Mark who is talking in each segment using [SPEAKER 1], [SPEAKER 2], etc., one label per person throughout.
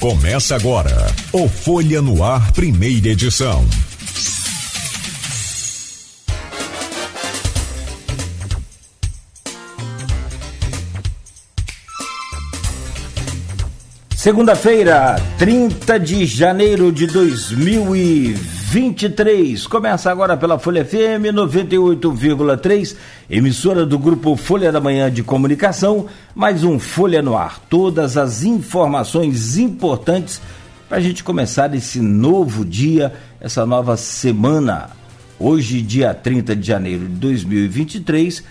[SPEAKER 1] Começa agora o Folha no Ar, primeira edição.
[SPEAKER 2] Segunda-feira, 30 de janeiro de 2023. Começa agora pela Folha FM 98,3, emissora do grupo Folha da Manhã de Comunicação. Mais um Folha no Ar. Todas as informações importantes para a gente começar esse novo dia, essa nova semana. Hoje, dia 30 de janeiro de 2023,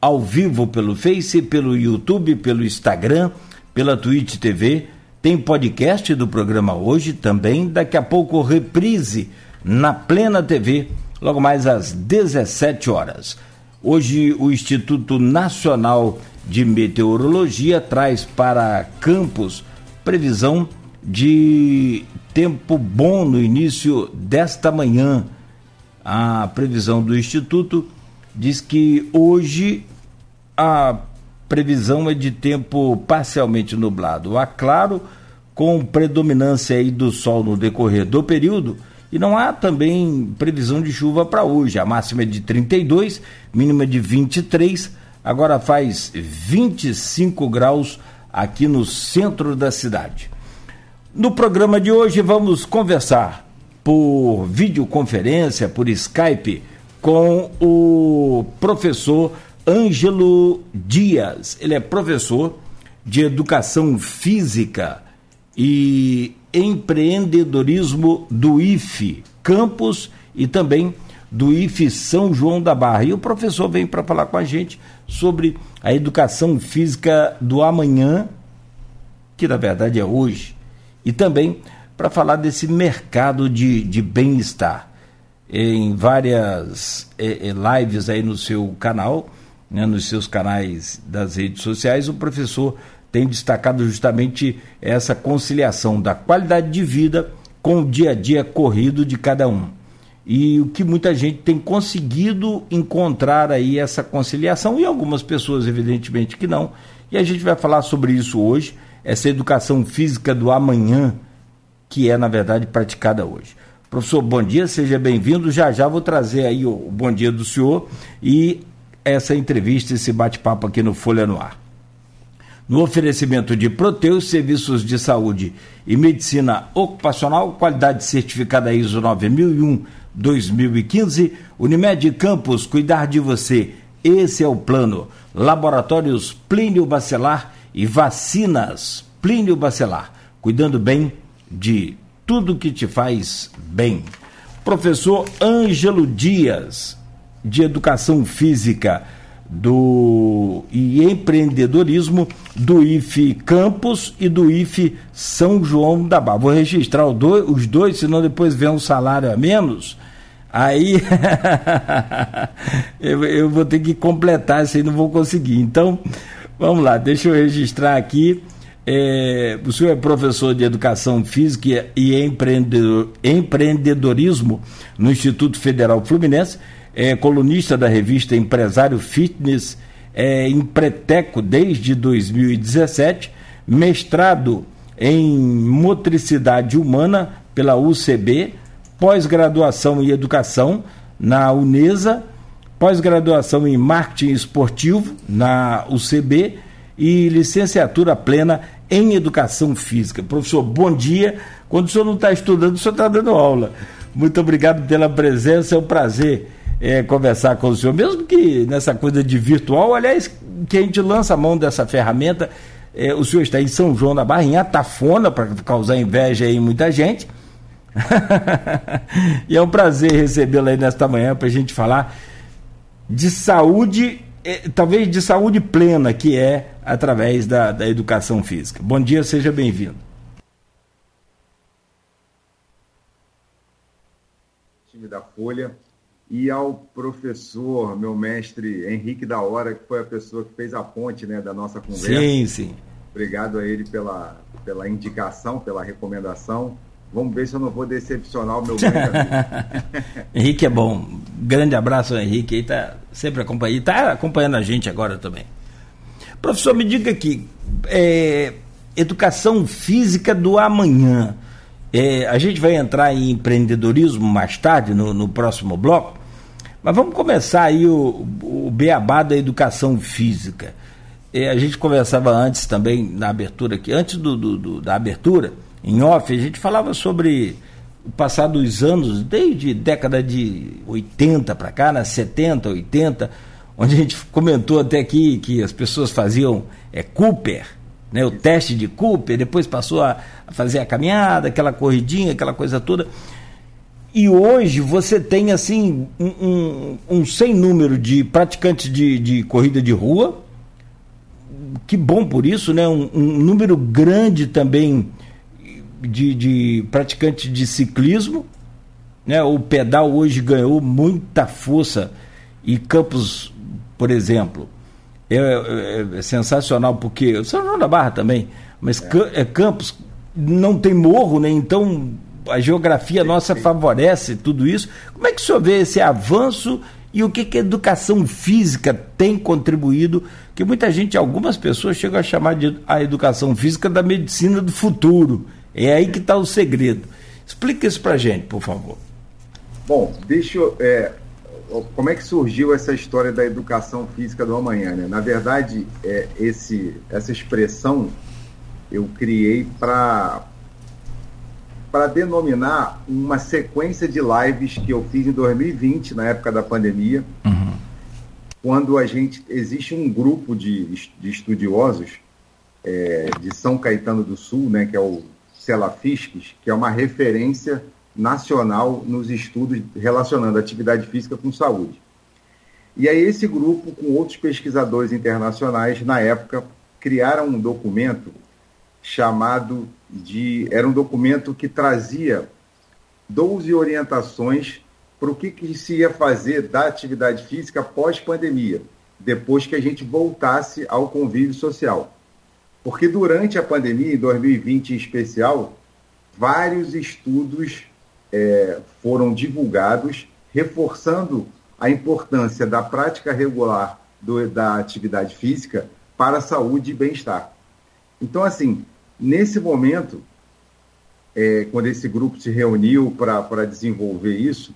[SPEAKER 2] ao vivo pelo Face, pelo YouTube, pelo Instagram, pela Twitch TV tem podcast do programa hoje também, daqui a pouco reprise na Plena TV, logo mais às 17 horas. Hoje o Instituto Nacional de Meteorologia traz para Campos previsão de tempo bom no início desta manhã. A previsão do Instituto diz que hoje a previsão é de tempo parcialmente nublado a claro, com predominância aí do sol no decorrer do período, e não há também previsão de chuva para hoje. A máxima é de 32, mínima de 23, agora faz 25 graus aqui no centro da cidade. No programa de hoje vamos conversar por videoconferência, por Skype, com o professor Ângelo Dias. Ele é professor de educação física e empreendedorismo do IFE Campos e também do IFE São João da Barra. E o professor vem para falar com a gente sobre a educação física do amanhã, que na verdade é hoje, e também para falar desse mercado de, de bem-estar. Em várias eh, lives aí no seu canal, né, nos seus canais das redes sociais, o professor tem destacado justamente essa conciliação da qualidade de vida com o dia a dia corrido de cada um. E o que muita gente tem conseguido encontrar aí essa conciliação, e algumas pessoas, evidentemente, que não. E a gente vai falar sobre isso hoje, essa educação física do amanhã, que é, na verdade, praticada hoje. Professor, bom dia, seja bem-vindo. Já já vou trazer aí o, bom dia do senhor e essa entrevista, esse bate-papo aqui no Folha no Ar. No oferecimento de Proteus, serviços de saúde e medicina ocupacional, qualidade certificada ISO 9001-2015, Unimed Campos, cuidar de você. Esse é o plano. Laboratórios Plínio Bacelar e vacinas Plínio Bacelar, cuidando bem de tudo que te faz bem. Professor Ângelo Dias, de Educação Física do e empreendedorismo do IFE Campos e do IFE São João da Barra. Vou registrar dois, os dois, senão depois vem um salário a menos. Aí eu, eu, vou ter que completar isso aí, não vou conseguir. Então, vamos lá, deixa eu registrar aqui. É, o senhor é professor de Educação Física e empreendedor, empreendedorismo no Instituto Federal Fluminense é colunista da revista Empresário Fitness, é Empreteco desde 2017, mestrado em motricidade humana pela UCB, pós-graduação em educação na Unesa, pós-graduação em marketing esportivo na UCB e licenciatura plena em educação física. Professor, bom dia. Quando o senhor não está estudando, o senhor está dando aula. Muito obrigado pela presença, é um prazer é, conversar com o senhor, mesmo que nessa coisa de virtual, aliás, que a gente lança a mão dessa ferramenta. É, o senhor está em São João da Barra, em Atafona, para causar inveja em muita gente. e é um prazer recebê-lo aí nesta manhã para a gente falar de saúde, é, talvez de saúde plena, que é através da, da educação física. Bom dia, seja bem-vindo.
[SPEAKER 3] Time da Folha, e ao professor, meu mestre Henrique da Hora, que foi a pessoa que fez a ponte né, da nossa conversa.
[SPEAKER 2] Sim, sim.
[SPEAKER 3] Obrigado a ele pela, pela indicação, pela recomendação. Vamos ver se eu não vou decepcionar o meu
[SPEAKER 2] Henrique é bom. Grande abraço, Henrique. Ele está sempre acompanhando. Está acompanhando a gente agora também. Professor, me diga aqui, é, educação física do amanhã. É, a gente vai entrar em empreendedorismo mais tarde, no, no próximo bloco, mas vamos começar aí o, o beabá da educação física. É, a gente conversava antes também na abertura aqui, antes do, do, do, da abertura, em off, a gente falava sobre o passar dos anos, desde década de 80 para cá, nas 70, 80, onde a gente comentou até aqui que as pessoas faziam é, Cooper, né, o teste de Cooper, depois passou a, a fazer a caminhada, aquela corridinha, aquela coisa toda. E hoje você tem assim um, um, um sem número de praticantes de, de corrida de rua, que bom por isso, né? Um, um número grande também de, de, praticantes de ciclismo. Né? O pedal hoje ganhou muita força e Campos, por exemplo, é, é, é sensacional porque São João da Barra também, mas é. Campos não tem morro, né? Então a geografia nossa favorece tudo isso. Como é que o senhor vê esse avanço e o que, que a educação física tem contribuído? Que muita gente, algumas pessoas chegam a chamar de a educação física da medicina do futuro. É aí que está o segredo. Explica isso para gente, por favor.
[SPEAKER 3] Bom, deixa eu. É, como é que surgiu essa história da educação física do amanhã? Né? Na verdade, é, esse, essa expressão eu criei para para denominar uma sequência de lives que eu fiz em 2020, na época da pandemia, uhum. quando a gente existe um grupo de, de estudiosos é, de São Caetano do Sul, né, que é o Celafisques, que é uma referência nacional nos estudos relacionando atividade física com saúde. E aí esse grupo, com outros pesquisadores internacionais, na época, criaram um documento chamado de. Era um documento que trazia 12 orientações para o que, que se ia fazer da atividade física pós-pandemia, depois que a gente voltasse ao convívio social. Porque durante a pandemia, em 2020 em especial, vários estudos é, foram divulgados reforçando a importância da prática regular do, da atividade física para a saúde e bem-estar. Então, assim, Nesse momento, é, quando esse grupo se reuniu para desenvolver isso,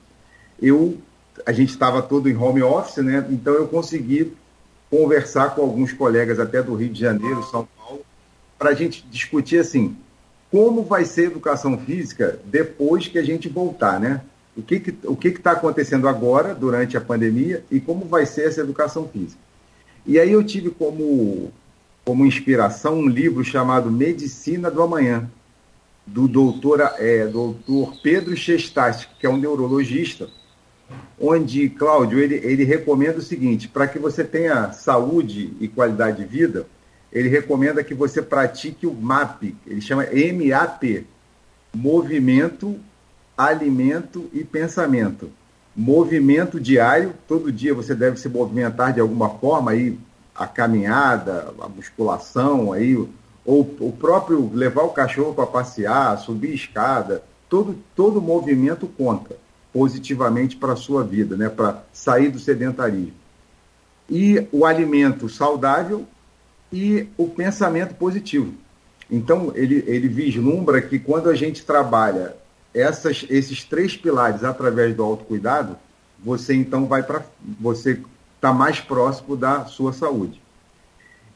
[SPEAKER 3] eu, a gente estava todo em home office, né? Então eu consegui conversar com alguns colegas até do Rio de Janeiro, São Paulo, para a gente discutir assim, como vai ser a educação física depois que a gente voltar, né? O que que, o que está acontecendo agora, durante a pandemia, e como vai ser essa educação física. E aí eu tive como como inspiração um livro chamado Medicina do Amanhã, do doutor, é, doutor Pedro Chestas, que é um neurologista, onde, Cláudio, ele, ele recomenda o seguinte, para que você tenha saúde e qualidade de vida, ele recomenda que você pratique o MAP, ele chama MAP, Movimento, Alimento e Pensamento. Movimento diário, todo dia você deve se movimentar de alguma forma, aí a caminhada, a musculação, aí, ou o próprio levar o cachorro para passear, subir escada, todo, todo movimento conta positivamente para a sua vida, né? para sair do sedentarismo. E o alimento saudável e o pensamento positivo. Então, ele, ele vislumbra que quando a gente trabalha essas, esses três pilares através do autocuidado, você então vai para. Você está mais próximo da sua saúde.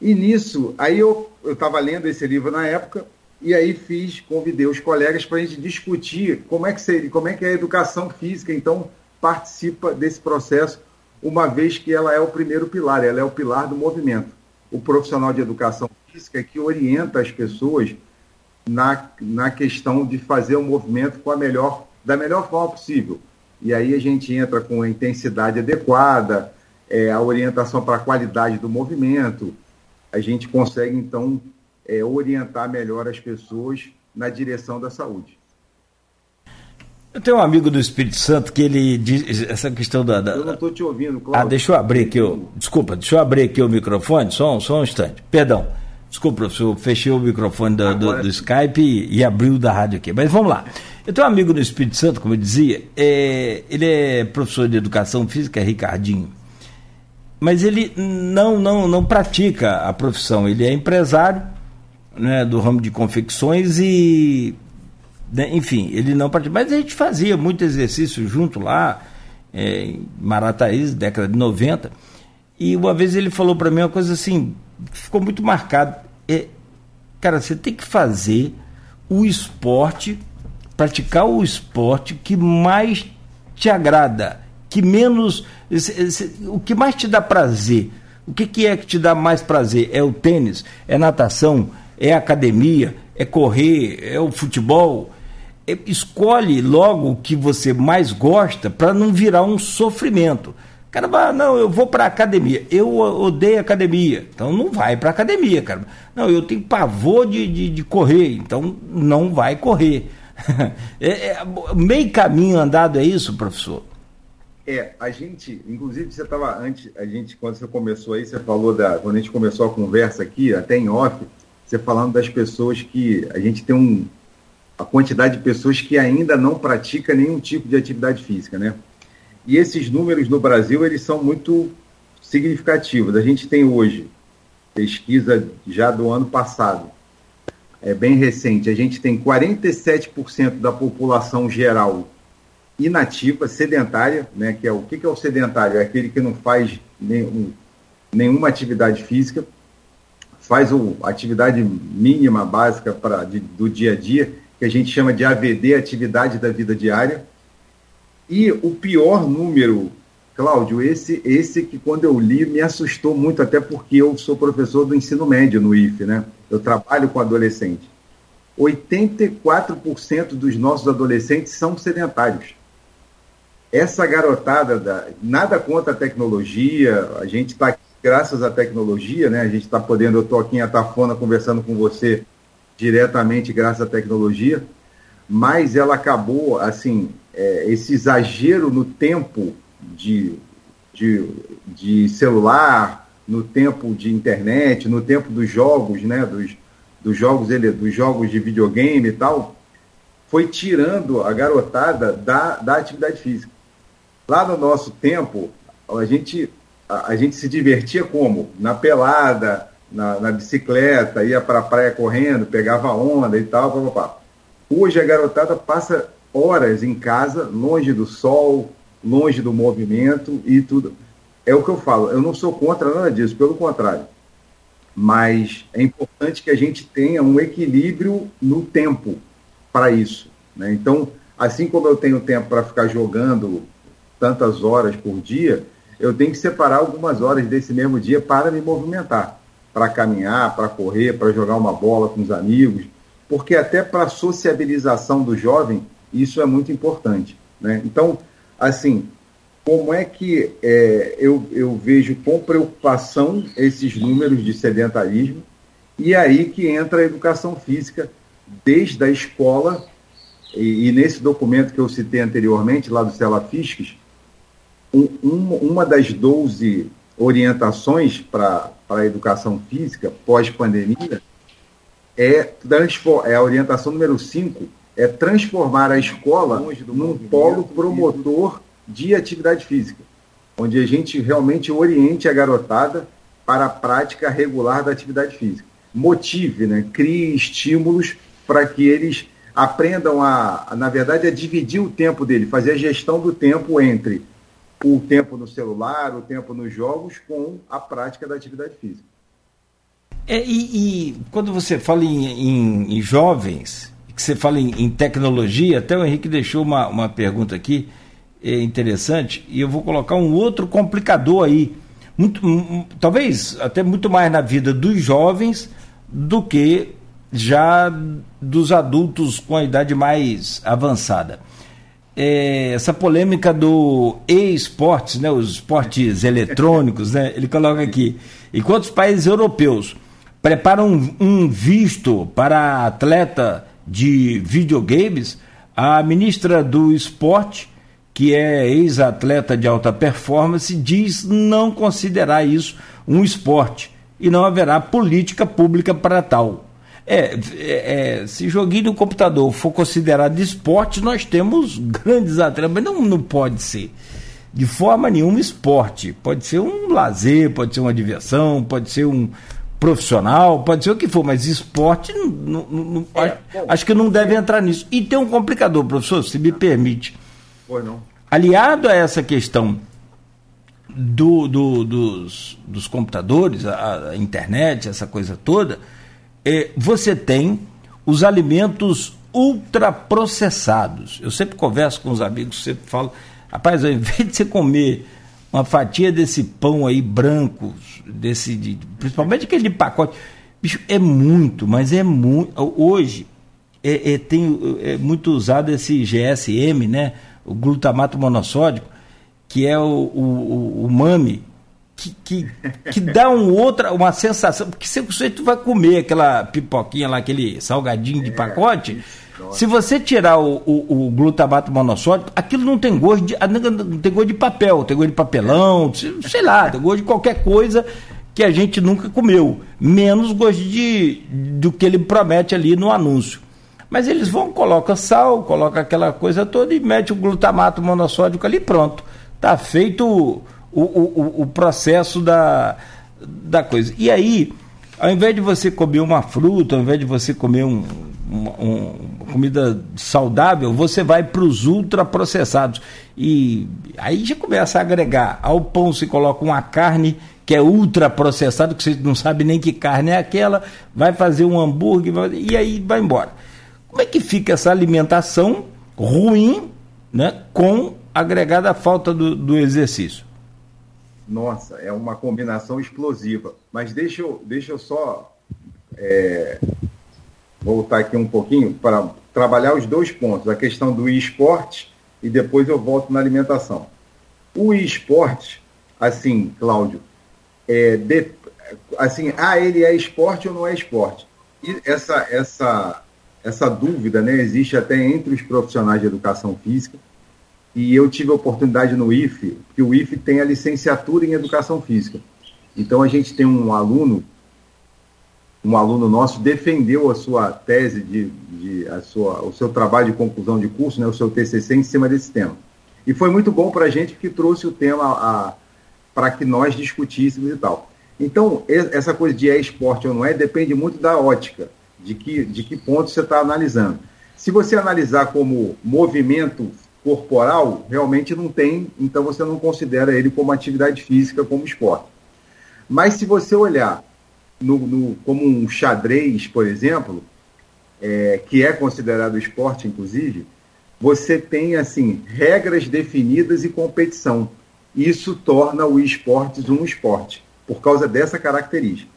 [SPEAKER 3] E nisso, aí eu estava lendo esse livro na época, e aí fiz, convidei os colegas para a gente discutir como é que seria, como é que a educação física, então, participa desse processo, uma vez que ela é o primeiro pilar, ela é o pilar do movimento. O profissional de educação física é que orienta as pessoas na, na questão de fazer o movimento com a melhor, da melhor forma possível. E aí a gente entra com a intensidade adequada, é, a orientação para a qualidade do movimento, a gente consegue, então, é, orientar melhor as pessoas na direção da saúde.
[SPEAKER 2] Eu tenho um amigo do Espírito Santo que ele diz essa questão da. da...
[SPEAKER 3] Eu não estou te ouvindo, Cláudio.
[SPEAKER 2] Ah, deixa eu abrir aqui. o. Desculpa, deixa eu abrir aqui o microfone, só um, só um instante. Perdão. Desculpa, professor, fechei o microfone do, do, do Skype e, e, abriu da rádio aqui. Mas vamos lá. Eu tenho um amigo no Espírito Santo, como eu dizia, é, ele é professor de educação física, Ricardinho mas ele não, não, não pratica a profissão, ele é empresário né, do ramo de confecções e, né, enfim, ele não participava. Mas a gente fazia muito exercício junto lá, é, em Marataízes, década de 90. E uma vez ele falou para mim uma coisa assim, ficou muito marcado. É, cara, você tem que fazer o esporte, praticar o esporte que mais te agrada, que menos. O que mais te dá prazer. O que, que é que te dá mais prazer? É o tênis? É natação? É academia? É correr? É o futebol? É, escolhe logo o que você mais gosta para não virar um sofrimento. Cara, não, eu vou para academia. Eu odeio academia, então não vai para academia, cara. Não, eu tenho pavor de, de, de correr, então não vai correr. é, é, meio caminho andado é isso, professor?
[SPEAKER 3] É, a gente, inclusive você estava antes, a gente, quando você começou aí, você falou da. Quando a gente começou a conversa aqui, até em off, você falando das pessoas que. A gente tem um. A quantidade de pessoas que ainda não pratica nenhum tipo de atividade física, né? E esses números no Brasil, eles são muito significativos. A gente tem hoje, pesquisa já do ano passado, é bem recente, a gente tem 47% da população geral inativa, sedentária, né, que é o que, que é o sedentário? É aquele que não faz nenhum, nenhuma atividade física, faz o, atividade mínima, básica de, do dia a dia, que a gente chama de AVD, atividade da vida diária, e o pior número, Cláudio, esse, esse que quando eu li me assustou muito, até porque eu sou professor do ensino médio no IFE, né? Eu trabalho com adolescente. 84% dos nossos adolescentes são sedentários. Essa garotada, da, nada contra a tecnologia, a gente está graças à tecnologia, né? A gente está podendo, eu estou aqui em Atafona conversando com você diretamente graças à tecnologia, mas ela acabou, assim, é, esse exagero no tempo de, de, de, celular, no tempo de internet, no tempo dos jogos, né, dos, dos, jogos, ele, dos jogos de videogame e tal, foi tirando a garotada da, da atividade física. Lá no nosso tempo, a gente, a, a gente se divertia como? Na pelada, na, na bicicleta, ia para a praia correndo, pegava onda e tal. Pá, pá, pá. Hoje a garotada passa horas em casa, longe do sol, longe do movimento e tudo. É o que eu falo, eu não sou contra nada disso, pelo contrário. Mas é importante que a gente tenha um equilíbrio no tempo para isso. Né? Então, assim como eu tenho tempo para ficar jogando tantas horas por dia, eu tenho que separar algumas horas desse mesmo dia para me movimentar, para caminhar, para correr, para jogar uma bola com os amigos, porque até para a sociabilização do jovem isso é muito importante. Né? Então, assim, como é que é, eu, eu vejo com preocupação esses números de sedentarismo e aí que entra a educação física desde a escola e, e nesse documento que eu citei anteriormente, lá do Cela Fisques, um, um, uma das 12 orientações para a educação física pós-pandemia é, é a orientação número 5, é transformar a escola num polo promotor de atividade física, onde a gente realmente oriente a garotada para a prática regular da atividade física. Motive, né? crie estímulos para que eles aprendam a, a, na verdade, a dividir o tempo dele, fazer a gestão do tempo entre o tempo no celular, o tempo nos jogos, com a prática da atividade física.
[SPEAKER 2] É, e, e, quando você fala em, em, em jovens, que você fala em, em, tecnologia, até o Henrique deixou uma, uma pergunta aqui é interessante, e eu vou colocar um outro complicador aí. Muito, um, talvez até muito mais na vida dos jovens do que já dos adultos com a idade mais avançada. É, essa polêmica do e-esportes, né, os esportes eletrônicos, né, ele coloca aqui, enquanto os países europeus preparam um, visto para atleta de videogames, a ministra do Esporte, que é ex-atleta de alta performance, diz não considerar isso um esporte e não haverá política pública para tal. É, é, é, se joguinho no computador for considerado esporte, nós temos grandes atletas, mas não, não pode ser de forma nenhuma esporte. Pode ser um lazer, pode ser uma diversão, pode ser um, profissional, pode ser o que for, mas esporte não, não, não, é, acho, acho, que não deve entrar nisso. E tem um complicador, professor, se me permite.
[SPEAKER 3] Pois não.
[SPEAKER 2] Aliado a essa questão do, do, dos, dos computadores, a, a, internet, essa coisa toda, é, você tem os alimentos ultraprocessados. Eu sempre converso com os amigos, sempre falo, rapaz, ao invés de você comer uma fatia desse pão aí branco, desse, de, principalmente aquele de pacote, bicho, é muito, mas é muito. Hoje é, é, tem, é muito usado esse GSM, né? O glutamato monossódico, que é o, o, o MAMI, que, que, que dá um outra, uma sensação, porque se você vai comer aquela pipoquinha lá, aquele salgadinho de é, pacote, se você tirar o, o, o, glutamato monossódico, aquilo não tem gosto de, não tem gosto de papel, tem gosto de papelão, sei lá, tem gosto de qualquer coisa que a gente nunca comeu, menos gosto de, do que ele promete ali no anúncio. Mas eles vão, colocam sal, colocam aquela coisa toda e mete o glutamato monossódico ali pronto. Está feito o, o, o processo da, da coisa. E aí, ao invés de você comer uma fruta, ao invés de você comer um, uma, um, comida saudável, você vai para os ultraprocessados. E aí já começa a agregar. Ao pão se coloca uma carne que é ultraprocessada, que você não sabe nem que carne é aquela, vai fazer um hambúrguer e aí vai embora. Como é que fica essa alimentação ruim né, com agregada a falta do, do exercício?
[SPEAKER 3] Nossa, é uma combinação explosiva. Mas deixa eu, deixa eu só é, voltar aqui um pouquinho para trabalhar os dois pontos, a questão do esporte e depois eu volto na alimentação. O esporte, assim, Cláudio, é de, assim, ah, ele é esporte ou não é esporte? E essa, essa, essa dúvida né, existe até entre os profissionais de educação física e eu tive a oportunidade no IFE, que o IFE tem a licenciatura em Educação Física. Então, a gente tem um aluno, um aluno nosso defendeu a sua tese, de, de a sua, o seu trabalho de conclusão de curso, né, o seu TCC, em cima desse tema. E foi muito bom para a gente, porque trouxe o tema para que nós discutíssemos e tal. Então, essa coisa de é esporte ou não é, depende muito da ótica, de que, de que ponto você está analisando. Se você analisar como movimento corporal, realmente não tem, então você não considera ele como atividade física, como esporte. Mas se você olhar no, no como um xadrez, por exemplo, é, que é considerado esporte, inclusive, você tem assim regras definidas e competição. Isso torna o esportes um esporte, por causa dessa característica.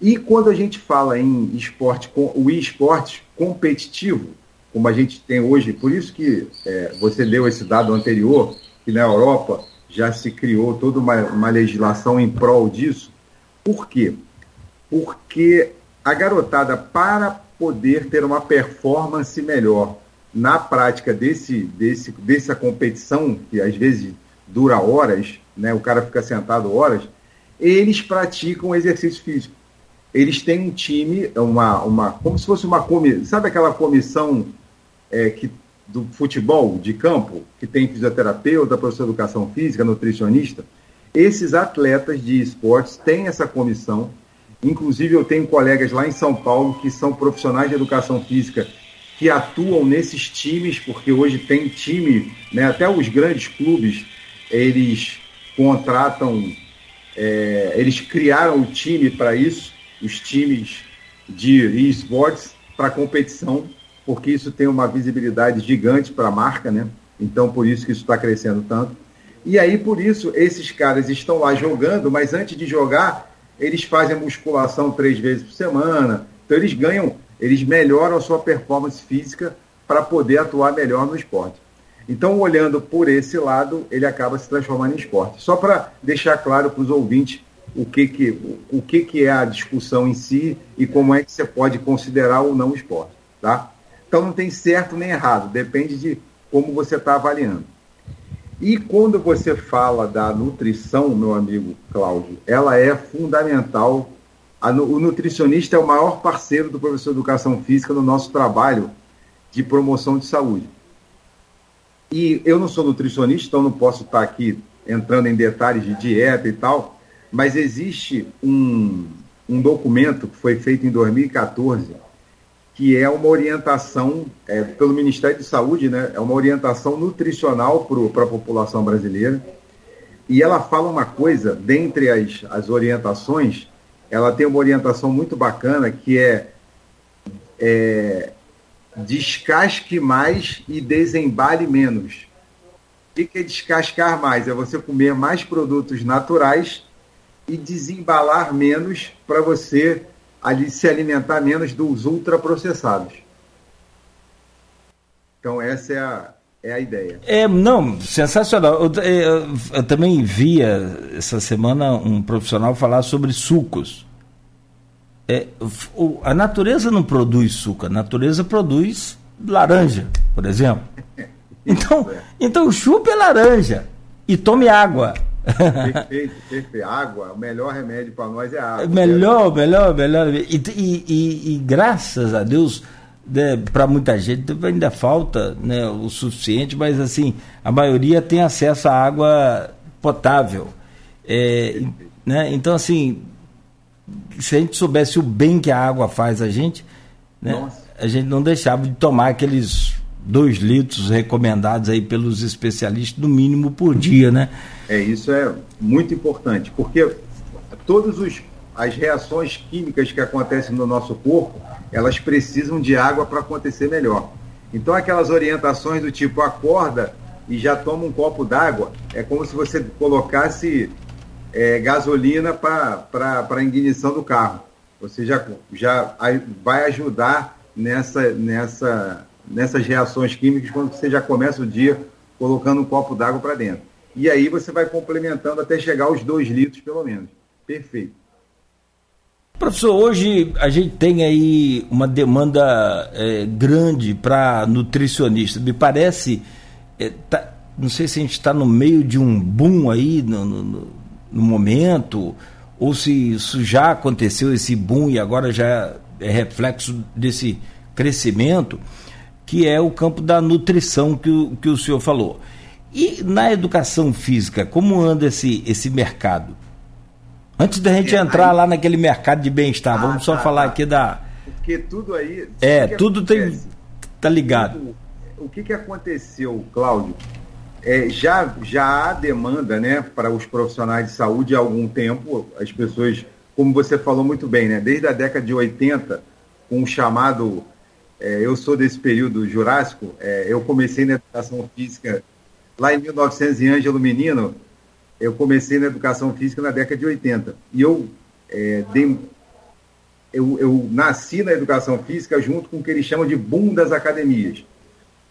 [SPEAKER 3] E quando a gente fala em esporte, o esporte competitivo, como a gente tem hoje. Por isso que é, você deu esse dado anterior, que na Europa já se criou toda uma, uma legislação em prol disso. Por quê? Porque a garotada, para poder ter uma performance melhor na prática desse, desse, dessa competição, que às vezes dura horas, né, o cara fica sentado horas, eles praticam exercício físico. Eles têm um time, uma, uma, como se fosse uma comissão, sabe aquela comissão é, que, do futebol de campo, que tem fisioterapeuta, professor de educação física, nutricionista, esses atletas de esportes têm essa comissão. Inclusive, eu tenho colegas lá em São Paulo que são profissionais de educação física que atuam nesses times, porque hoje tem time, né, até os grandes clubes, eles contratam, é, eles criaram o time para isso, os times de esportes para competição porque isso tem uma visibilidade gigante para a marca, né? Então, por isso que isso está crescendo tanto. E aí, por isso, esses caras estão lá jogando, mas antes de jogar, eles fazem musculação três vezes por semana. Então, eles ganham, eles melhoram a sua performance física para poder atuar melhor no esporte. Então, olhando por esse lado, ele acaba se transformando em esporte. Só para deixar claro para os ouvintes o que, que, o que, que é a discussão em si e como é que você pode considerar ou não esporte. Tá? Então não tem certo nem errado, depende de como você está avaliando. E quando você fala da nutrição, meu amigo Cláudio, ela é fundamental. o nutricionista é o maior parceiro do professor de educação física no nosso trabalho de promoção de saúde. E eu não sou nutricionista, então não posso estar aqui entrando em detalhes de dieta e tal, mas existe um, um documento que foi feito em 2014, que é uma orientação é, pelo Ministério de Saúde, né? É uma orientação nutricional para a população brasileira. E ela fala uma coisa, dentre as, as orientações, ela tem uma orientação muito bacana que é, é descasque mais e desembale menos. O que é descascar mais? É você comer mais produtos naturais e desembalar menos para você ali se alimentar menos dos ultraprocessados. Então essa é a, é a ideia.
[SPEAKER 2] É, não, sensacional. Eu, eu, eu, também via essa semana um profissional falar sobre sucos. É, o, a natureza não produz suco, a natureza produz laranja, por exemplo. Então, então chupe a laranja e tome água.
[SPEAKER 3] Perfeito, perfeito. Água, o melhor remédio para nós é água.
[SPEAKER 2] Melhor, melhor, melhor. E, e, e, e graças a Deus, né, para muita gente ainda falta né, o suficiente, mas assim, a maioria tem acesso à água potável. É, né, então, assim, se a gente soubesse o bem que a água faz a gente, né, a gente não deixava de tomar aqueles dois litros recomendados aí pelos especialistas, no mínimo por dia, né?
[SPEAKER 3] É, isso é muito importante, porque todas as reações químicas que acontecem no nosso corpo, elas precisam de água para acontecer melhor. Então, aquelas orientações do tipo acorda e já toma um copo d'água, é como se você colocasse é, gasolina para a ignição do carro. Você já, já vai ajudar nessa, nessa nessas reações químicas quando você já começa o dia colocando um copo d'água para dentro. E aí você vai complementando até chegar aos dois litros, pelo menos. Perfeito.
[SPEAKER 2] Professor, hoje a gente tem aí uma demanda é, grande para nutricionista. Me parece, é, tá, não sei se a gente está no meio de um boom aí no, no, no, momento, ou se isso já aconteceu, esse boom, e agora já é reflexo desse crescimento que é o campo da nutrição que o, que o senhor falou. E na educação física, como anda esse, esse mercado? Antes da gente é, entrar aí... lá naquele mercado de bem-estar, ah, vamos só tá, falar tá. aqui da.
[SPEAKER 3] Porque tudo aí.
[SPEAKER 2] É, tudo tem. tá ligado.
[SPEAKER 3] O, o que, que aconteceu, Cláudio? É, já, já há demanda né, para os profissionais de saúde há algum tempo. As pessoas, como você falou muito bem, né, desde a década de 80, com o chamado é, eu sou desse período jurássico, é, eu comecei na educação física lá em 1900 em Ângelo Menino, eu comecei na educação física na década de 80. E eu, é, dei, eu, eu nasci na educação física junto com o que eles chamam de boom das academias.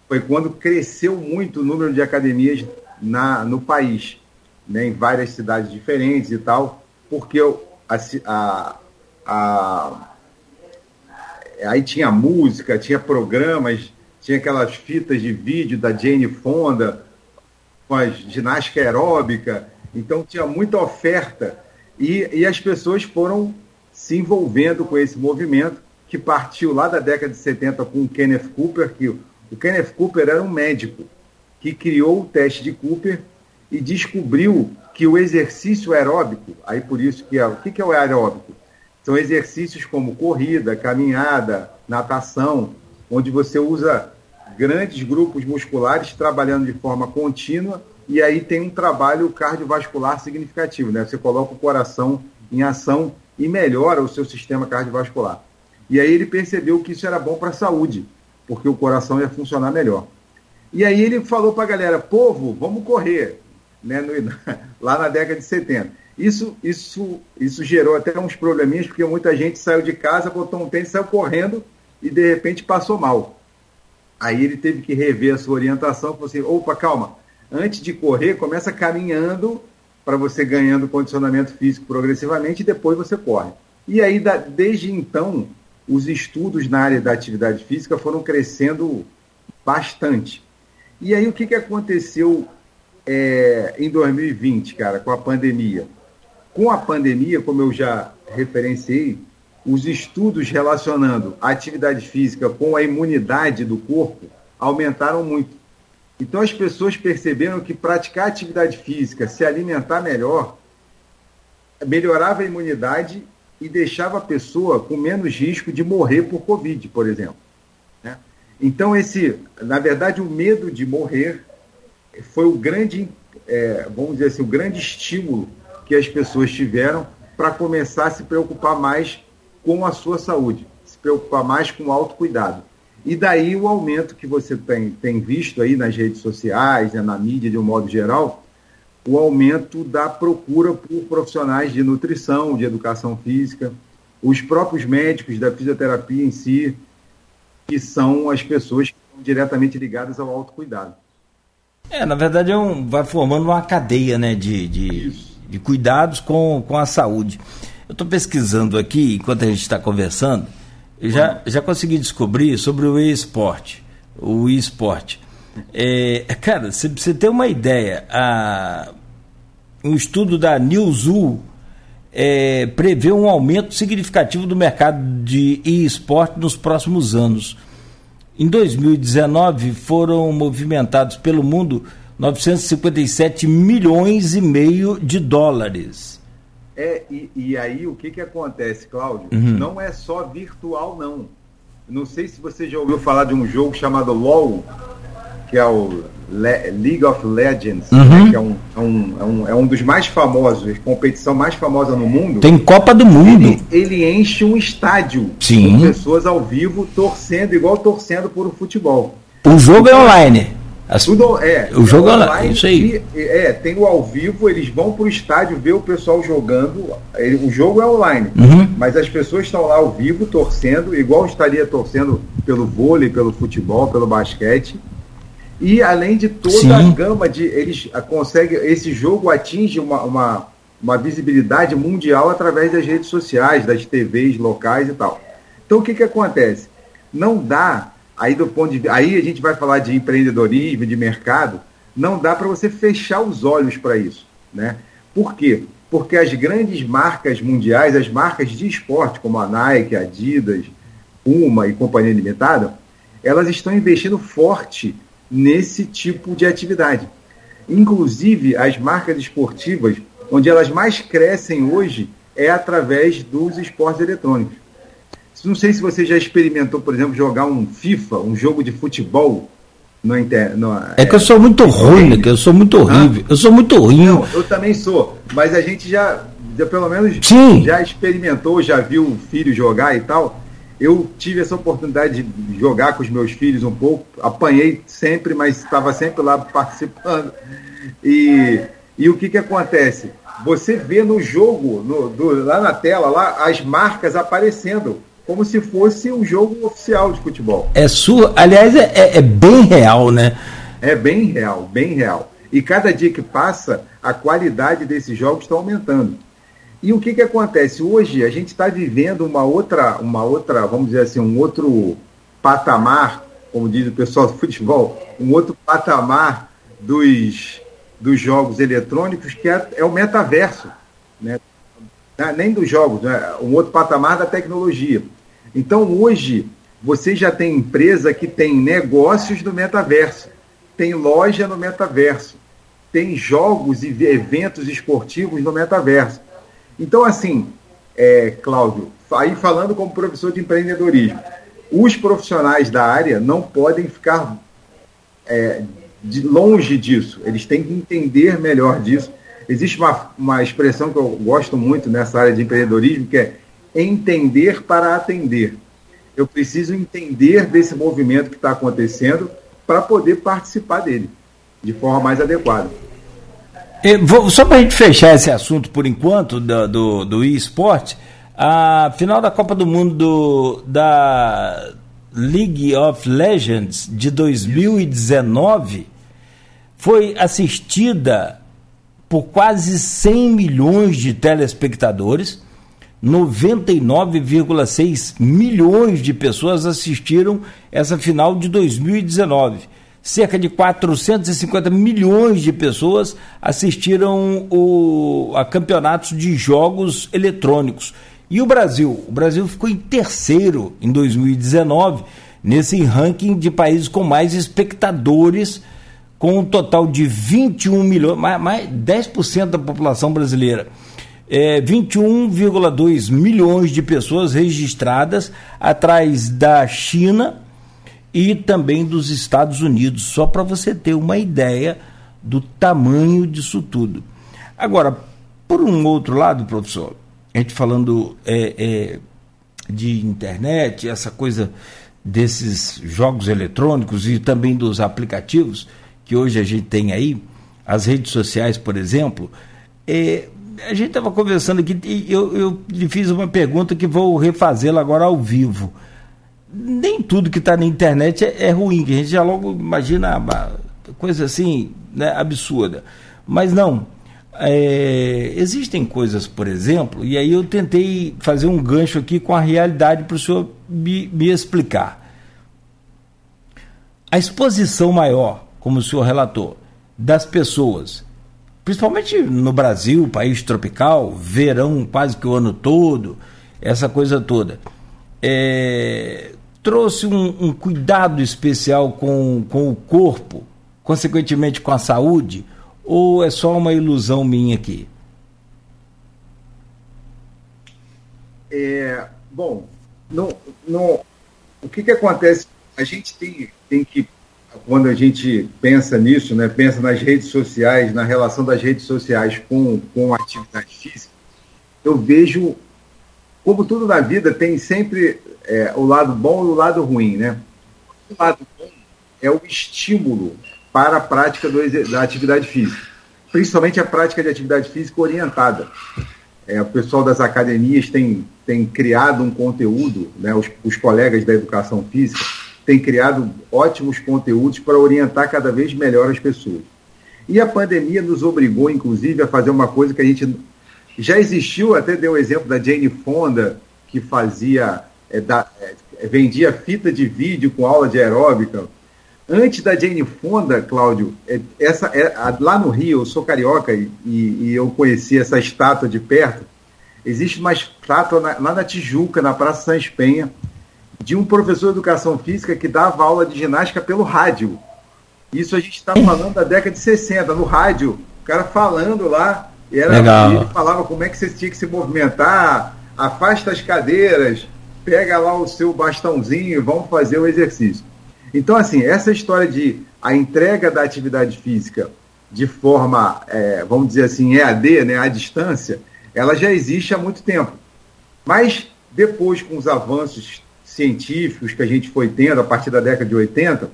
[SPEAKER 3] Foi quando cresceu muito o número de academias na, no país, né, em várias cidades diferentes e tal, porque eu, a, a, a aí tinha música, tinha programas, tinha aquelas fitas de vídeo da Jane Fonda, com a ginástica aeróbica, então tinha muita oferta e, e as pessoas foram se envolvendo com esse movimento que partiu lá da década de 70 com o Kenneth Cooper, que o Kenneth Cooper era um médico que criou o teste de Cooper e descobriu que o exercício aeróbico, aí por isso que é, o que é o aeróbico? São exercícios como corrida, caminhada, natação, onde você usa grandes grupos musculares trabalhando de forma contínua e aí tem um trabalho cardiovascular significativo, né? Você coloca o coração em ação e melhora o seu sistema cardiovascular. E aí ele percebeu que isso era bom para a saúde, porque o coração ia funcionar melhor. E aí ele falou para a galera, povo, vamos correr, né? No, lá na década de 70. Isso, isso, isso gerou até uns probleminhas, porque muita gente saiu de casa, botou um tênis, saiu correndo e de repente passou mal. Aí ele teve que rever a sua orientação, falou assim, opa, calma, antes de correr, começa caminhando para você ganhando condicionamento físico progressivamente e depois você corre. E aí, desde então, os estudos na área da atividade física foram crescendo bastante. E aí, o que, que aconteceu é, em 2020, cara, com a pandemia? Com a pandemia, como eu já referenciei, os estudos relacionando a atividade física com a imunidade do corpo aumentaram muito. Então as pessoas perceberam que praticar atividade física, se alimentar melhor, melhorava a imunidade e deixava a pessoa com menos risco de morrer por Covid, por exemplo. Né? Então, esse, na verdade, o medo de morrer foi o grande, é, vamos dizer assim, o grande estímulo que as pessoas tiveram para começar a se preocupar mais com a sua saúde, se preocupar mais com o autocuidado. E daí o aumento que você tem, tem visto aí nas redes sociais, né, na mídia de um modo geral, o aumento da procura por profissionais de nutrição, de educação física, os próprios médicos da fisioterapia em si, que são as pessoas que estão diretamente ligadas ao autocuidado.
[SPEAKER 2] É, na verdade é um, vai formando uma cadeia né, de, de, de cuidados com, com a saúde. Eu estou pesquisando aqui, enquanto a gente está conversando, já, já consegui descobrir sobre o e-esporte. O e-esporte. É, cara, você ter uma ideia, a, um estudo da Newzoo é, prevê um aumento significativo do mercado de e-esporte nos próximos anos. Em 2019 foram movimentados pelo mundo 957 milhões e meio de dólares.
[SPEAKER 3] É, e, e aí o que, que acontece, Cláudio? Uhum. Não é só virtual, não. Não sei se você já ouviu falar de um jogo chamado LOL, que é o Le League of Legends, uhum. né, que é um, é, um, é, um, é um dos mais famosos, competição mais famosa no mundo.
[SPEAKER 2] Tem Copa do Mundo.
[SPEAKER 3] Ele, ele enche um estádio
[SPEAKER 2] Sim.
[SPEAKER 3] com pessoas ao vivo torcendo, igual torcendo por o futebol.
[SPEAKER 2] O jogo é online.
[SPEAKER 3] As... Tudo, é,
[SPEAKER 2] o jogo é online, isso aí.
[SPEAKER 3] E, é, tem o ao vivo, eles vão para o estádio ver o pessoal jogando. Ele, o jogo é online,
[SPEAKER 2] uhum.
[SPEAKER 3] mas as pessoas estão lá ao vivo torcendo, igual estaria torcendo pelo vôlei, pelo futebol, pelo basquete. E além de toda Sim. a gama de. Eles conseguem. Esse jogo atinge uma, uma, uma visibilidade mundial através das redes sociais, das TVs locais e tal. Então o que, que acontece? Não dá Aí do ponto de aí a gente vai falar de empreendedorismo, de mercado, não dá para você fechar os olhos para isso, né? Por quê? Porque as grandes marcas mundiais, as marcas de esporte, como a Nike, a Adidas, Puma e Companhia Limitada, elas estão investindo forte nesse tipo de atividade. Inclusive, as marcas esportivas, onde elas mais crescem hoje, é através dos esportes eletrônicos. Não sei se você já experimentou, por exemplo, jogar um FIFA, um jogo de futebol no inter... No,
[SPEAKER 2] é, que eu sou muito ruim, né? Que eu sou muito horrível. Eu sou muito ruim. Não,
[SPEAKER 3] eu também sou. Mas a gente já, já pelo menos,
[SPEAKER 2] Sim.
[SPEAKER 3] já experimentou, já viu o filho jogar e tal. Eu tive essa oportunidade de jogar com os meus filhos um pouco. Apanhei sempre, mas estava sempre lá participando. E, e o que, que acontece? Você vê no jogo, no, do, lá na tela, lá as marcas aparecendo como se fosse um jogo oficial de futebol.
[SPEAKER 2] É sua, aliás, é, é, é bem real, né?
[SPEAKER 3] É bem real, bem real. E cada dia que passa, a qualidade desses jogos está aumentando. E o que, que acontece? Hoje a gente está vivendo uma outra, uma outra, vamos dizer assim, um outro patamar, como diz o pessoal do futebol, um outro patamar dos, dos jogos eletrônicos, que é, é o metaverso. Né? Nem dos jogos, né? um outro patamar da tecnologia. Então, hoje, você já tem empresa que tem negócios no metaverso, tem loja no metaverso, tem jogos e eventos esportivos no metaverso. Então, assim, é, Cláudio, aí falando como professor de empreendedorismo, os profissionais da área não podem ficar é, de longe disso, eles têm que entender melhor disso. Existe uma, uma expressão que eu gosto muito nessa área de empreendedorismo, que é entender para atender. Eu preciso entender desse movimento que está acontecendo para poder participar dele de forma mais adequada.
[SPEAKER 2] Vou, só para a gente fechar esse assunto por enquanto do, do, do eSport, a final da Copa do Mundo da League of Legends de 2019 foi assistida por quase 100 milhões de telespectadores 99,6 milhões de pessoas assistiram essa final de 2019. Cerca de 450 milhões de pessoas assistiram o, a campeonatos de jogos eletrônicos. E o Brasil? O Brasil ficou em terceiro em 2019 nesse ranking de países com mais espectadores, com um total de 21 milhões, mais, mais 10% da população brasileira é, 21,2 milhões de pessoas registradas atrás da China e também dos Estados Unidos, só para você ter uma ideia do tamanho disso tudo. Agora, por um outro lado, professor, a gente falando é, é, de internet, essa coisa desses jogos eletrônicos e também dos aplicativos que hoje a gente tem aí, as redes sociais, por exemplo, é, a gente estava conversando aqui e eu, eu lhe fiz uma pergunta que vou refazê-la agora ao vivo. Nem tudo que está na internet é, é, ruim, que a gente já logo imagina uma coisa assim, né, absurda. Mas não. É, existem coisas, por exemplo, e aí eu tentei fazer um gancho aqui com a realidade para o senhor me, me explicar. A exposição maior, como o senhor relatou, das pessoas principalmente no Brasil, país tropical, verão quase que o ano todo, essa coisa toda. É, trouxe um, um, cuidado especial com, com o corpo, consequentemente com a saúde, ou é só uma ilusão minha aqui?
[SPEAKER 3] É, bom, no, no, o que, que acontece? A gente tem, tem que quando a gente pensa nisso, né, pensa nas redes sociais, na relação das redes sociais com, com a atividade física, eu vejo, como tudo na vida, tem sempre é, o lado bom e o lado ruim. Né? O lado bom é o estímulo para a prática do, da atividade física, principalmente a prática de atividade física orientada. É, o pessoal das academias tem, tem criado um conteúdo, né, os, os colegas da educação física, tem criado ótimos conteúdos para orientar cada vez melhor as pessoas. E a pandemia nos obrigou, inclusive, a fazer uma coisa que a gente já existiu, até deu o exemplo da Jane Fonda, que fazia, é, da, é, vendia fita de vídeo com aula de aeróbica. Antes da Jane Fonda, Cláudio, é, essa, é, lá no Rio, eu sou carioca e, e, eu conheci essa estátua de perto. Existe uma estátua na, lá na Tijuca, na Praça Sans Penha, de um professor de educação física que dava aula de ginástica pelo rádio. Isso a gente está falando da década de 60, no rádio, o cara falando lá, e era,
[SPEAKER 2] Legal.
[SPEAKER 3] ele falava como é que você tinha que se movimentar, afasta as cadeiras, pega lá o seu bastãozinho e vamos fazer o exercício. Então, assim, essa história de a entrega da atividade física de forma, é, vamos dizer assim, EAD, né, à distância, ela já existe há muito tempo. Mas depois, com os avanços científicos que a gente foi tendo a partir da década de 80,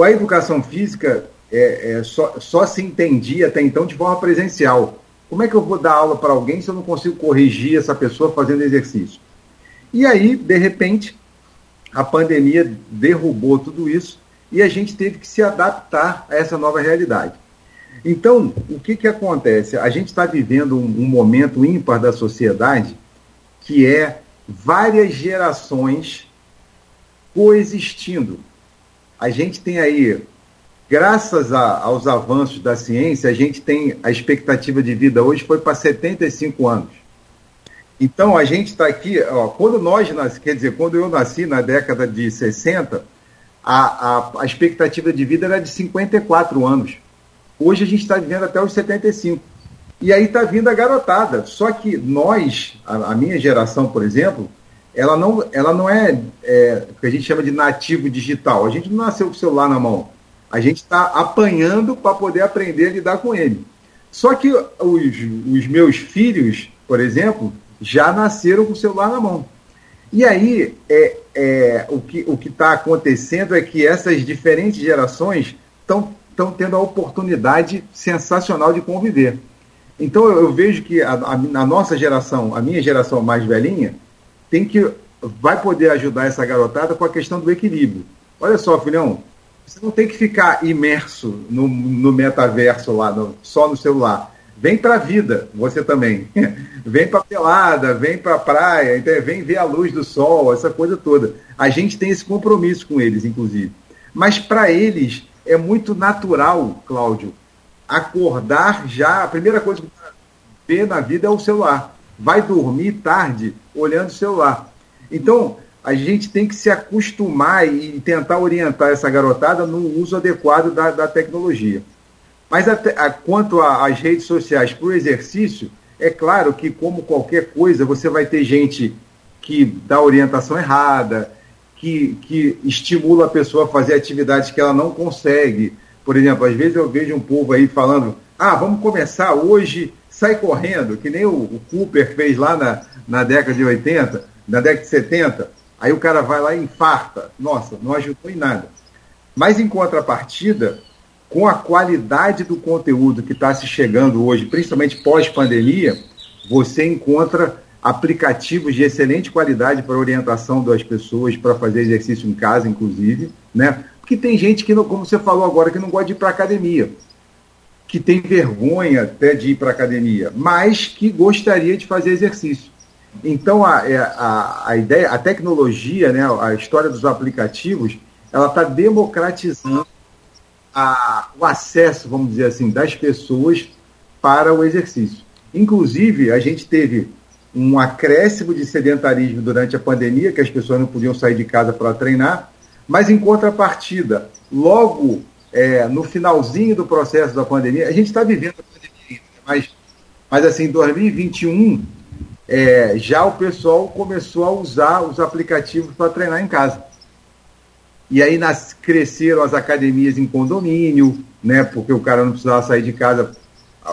[SPEAKER 3] a educação física é, é, só, só se entendia até então de forma presencial. Como é que eu vou dar aula para alguém se eu não consigo corrigir essa pessoa fazendo exercício? E aí, de repente, a pandemia derrubou tudo isso e a gente teve que se adaptar a essa nova realidade. Então, o que, que acontece? A gente está vivendo um, um momento ímpar da sociedade que é várias gerações coexistindo. A gente tem aí, graças a, aos avanços da ciência, a gente tem a expectativa de vida hoje foi para 75 anos. Então a gente está aqui, ó, quando nós nascemos, quer dizer, quando eu nasci na década de 60, a, a, a expectativa de vida era de 54 anos. Hoje a gente está vivendo até os 75. E aí está vindo a garotada. Só que nós, a, a, minha geração, por exemplo, ela não, ela não é, é o que a gente chama de nativo digital. A gente não nasceu com o celular na mão. A gente está apanhando para poder aprender a lidar com ele. Só que os, os meus filhos, por exemplo, já nasceram com o celular na mão. E aí, é, é, o que o está acontecendo é que essas diferentes gerações estão tendo a oportunidade sensacional de conviver. Então eu, vejo que a, a, a, nossa geração, a minha geração mais velhinha, tem que vai poder ajudar essa garotada com a questão do equilíbrio. Olha só, filhão, você não tem que ficar imerso no, no metaverso lá, no, só no celular. Vem para a vida, você também. vem para pelada, vem para a praia, então, vem ver a luz do sol, essa coisa toda. A gente tem esse compromisso com eles, inclusive. Mas para eles é muito natural, Cláudio, acordar já, a primeira coisa que vê na vida é o celular. Vai dormir tarde olhando o celular. Então, a gente tem que se acostumar e tentar orientar essa garotada no uso adequado da, da tecnologia. Mas a, quanto às redes sociais para o exercício, É claro que, como qualquer coisa, você vai ter gente que dá orientação errada, que, que estimula a pessoa a fazer atividades que ela não consegue. Por exemplo, às vezes eu vejo um povo aí falando: ah, vamos começar hoje, sai correndo, que nem o, o Cooper fez lá na, na década de 80, na década de 70. Aí o cara vai lá e infarta. Nossa, não ajudou em nada. Mas em contrapartida, com a qualidade do conteúdo que está se chegando hoje, principalmente pós-pandemia, você encontra aplicativos de excelente qualidade para orientação das pessoas para fazer exercício em casa, inclusive, né? Porque tem gente que, como você falou agora, que não gosta de ir para academia, que tem vergonha até de ir para academia, mas que gostaria de fazer exercício. Então a, é, a, a ideia, a tecnologia, né, a história dos aplicativos, ela está democratizando a, o acesso, vamos dizer assim, das pessoas para o exercício. Inclusive, a gente teve um acréscimo de sedentarismo durante a pandemia, que as pessoas não podiam sair de casa para treinar, mas em contrapartida, logo é, no finalzinho do processo da pandemia, a gente está vivendo a pandemia ainda, mas, mas assim, em 2021, é, já o pessoal começou a usar os aplicativos para treinar em casa. E aí nas, cresceram as academias em condomínio, né, porque o cara não precisava sair de casa,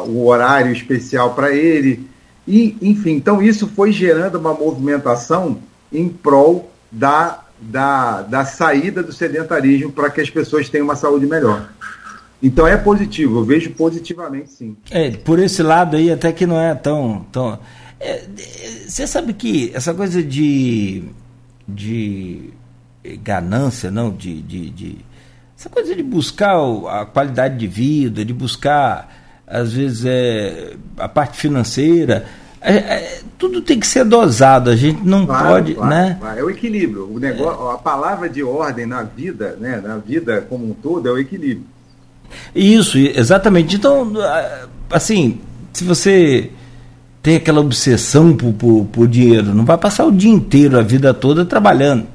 [SPEAKER 3] o horário especial para ele. E, enfim, então isso foi gerando uma movimentação em prol da, da, da saída do sedentarismo para que as pessoas tenham uma saúde melhor. Então é positivo, eu vejo positivamente sim.
[SPEAKER 2] É, por esse lado aí até que não é tão. tão é, você sabe que essa coisa de, de ganância, não, de, de, de, essa coisa de buscar a qualidade de vida, de buscar, às vezes, é, a parte financeira. É, é, tudo tem que ser dosado, a gente não claro, pode, claro, né?
[SPEAKER 3] Claro. É o equilíbrio. O negócio, a palavra de ordem na vida, né, na vida como um todo, é o equilíbrio.
[SPEAKER 2] Isso, exatamente. Então, assim, se você tem aquela obsessão por, por, por dinheiro, não vai passar o dia inteiro, a vida toda trabalhando.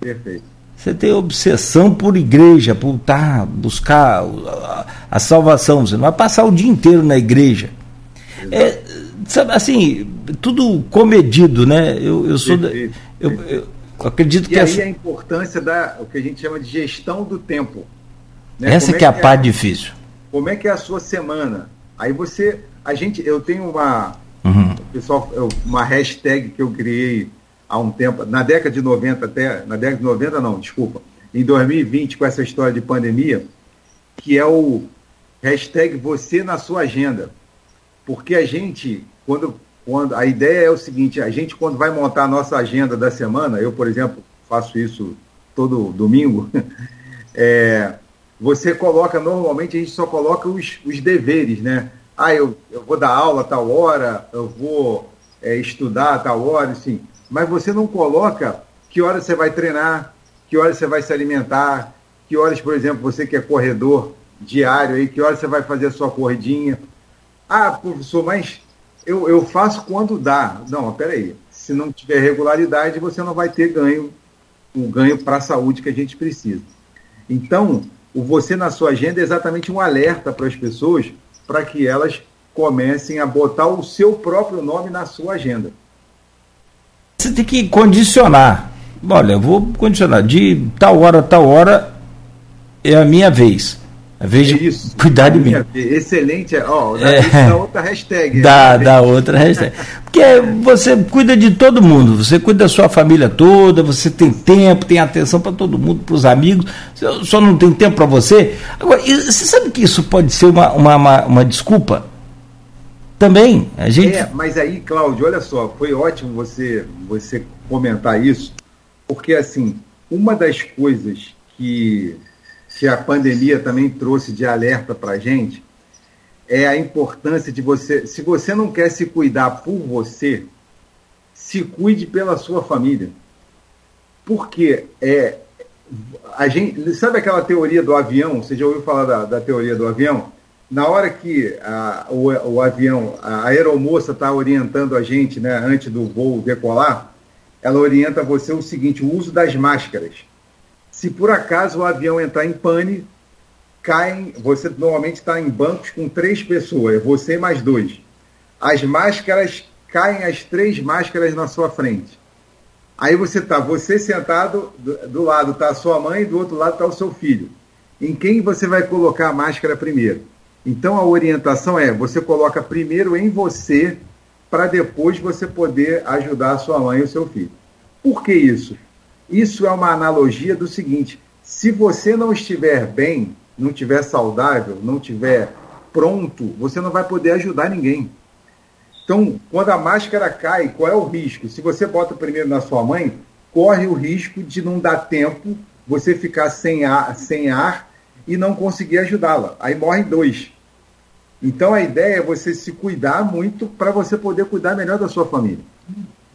[SPEAKER 3] Perfeito.
[SPEAKER 2] Você tem obsessão por igreja, por tá, buscar a, a, salvação. Você não vai passar o dia inteiro na igreja. É, sabe, assim, tudo comedido, né? Eu, eu sou. Perfeito, da, eu, eu, acredito
[SPEAKER 3] e
[SPEAKER 2] que.
[SPEAKER 3] aí essa... a importância da o que a gente chama de gestão do tempo.
[SPEAKER 2] Né? Essa que é a é parte difícil.
[SPEAKER 3] Como é que é a sua semana? Aí você. A gente, eu tenho uma. Uhum. Pessoal, uma hashtag que eu criei há um tempo, na década de 90 até, na década de 90 não, desculpa, em 2020 com essa história de pandemia, que é o hashtag você na sua agenda. Porque a gente, quando, quando a ideia é o seguinte, a gente quando vai montar a nossa agenda da semana, eu, por exemplo, faço isso todo domingo, é, você coloca, normalmente a gente só coloca os, os deveres, né? Ah, eu, eu vou dar aula a tal hora, eu vou é, estudar a tal hora, assim mas você não coloca que horas você vai treinar, que horas você vai se alimentar, que horas, por exemplo, você que é corredor diário aí, que horas você vai fazer a sua corridinha. Ah, professor, mas eu, eu faço quando dá. Não, peraí. Se não tiver regularidade, você não vai ter ganho, um ganho para a saúde que a gente precisa. Então, o você na sua agenda é exatamente um alerta para as pessoas para que elas comecem a botar o seu próprio nome na sua agenda.
[SPEAKER 2] Você tem que condicionar. Olha, eu vou condicionar. De tal hora a tal hora é a minha vez. A vez de Isso, cuidar de mim.
[SPEAKER 3] Excelente. Ó, é, da outra hashtag.
[SPEAKER 2] Da, da outra hashtag. Porque você cuida de todo mundo. Você cuida da sua família toda. Você tem tempo, tem atenção para todo mundo, para os amigos. Só não tem tempo para você. Agora, você sabe que isso pode ser uma, uma, uma, uma desculpa? também. A gente... É,
[SPEAKER 3] mas aí, Cláudio, olha só, foi ótimo você, você comentar isso, porque assim, uma das coisas que, que a pandemia também trouxe de alerta para a gente é a importância de você, se você não quer se cuidar por você, se cuide pela sua família. Porque é, a gente, sabe aquela teoria do avião? Você já ouviu falar da, da teoria do avião? na hora que a, o, o, avião, a aeromoça está orientando a gente, né, antes do voo decolar, ela orienta você o seguinte: o uso das máscaras. Se por acaso o avião entrar em pane, caem. Você normalmente está em bancos com três pessoas, você mais dois. as máscaras caem as três máscaras na sua frente. Aí você tá, você sentado do, do lado tá a sua mãe, do outro lado tá o seu filho. Em quem você vai colocar a máscara primeiro? Então a orientação é: você coloca primeiro em você para depois você poder ajudar a sua mãe e o seu filho. Por que isso? Isso é uma analogia do seguinte: se você não estiver bem, não estiver saudável, não estiver pronto, você não vai poder ajudar ninguém. Então, quando a máscara cai, qual é o risco? Se você bota primeiro na sua mãe, corre o risco de não dar tempo, você ficar sem ar, sem ar e não conseguir ajudá-la. Aí morrem dois. Então a ideia é você se cuidar muito para você poder cuidar melhor da sua família.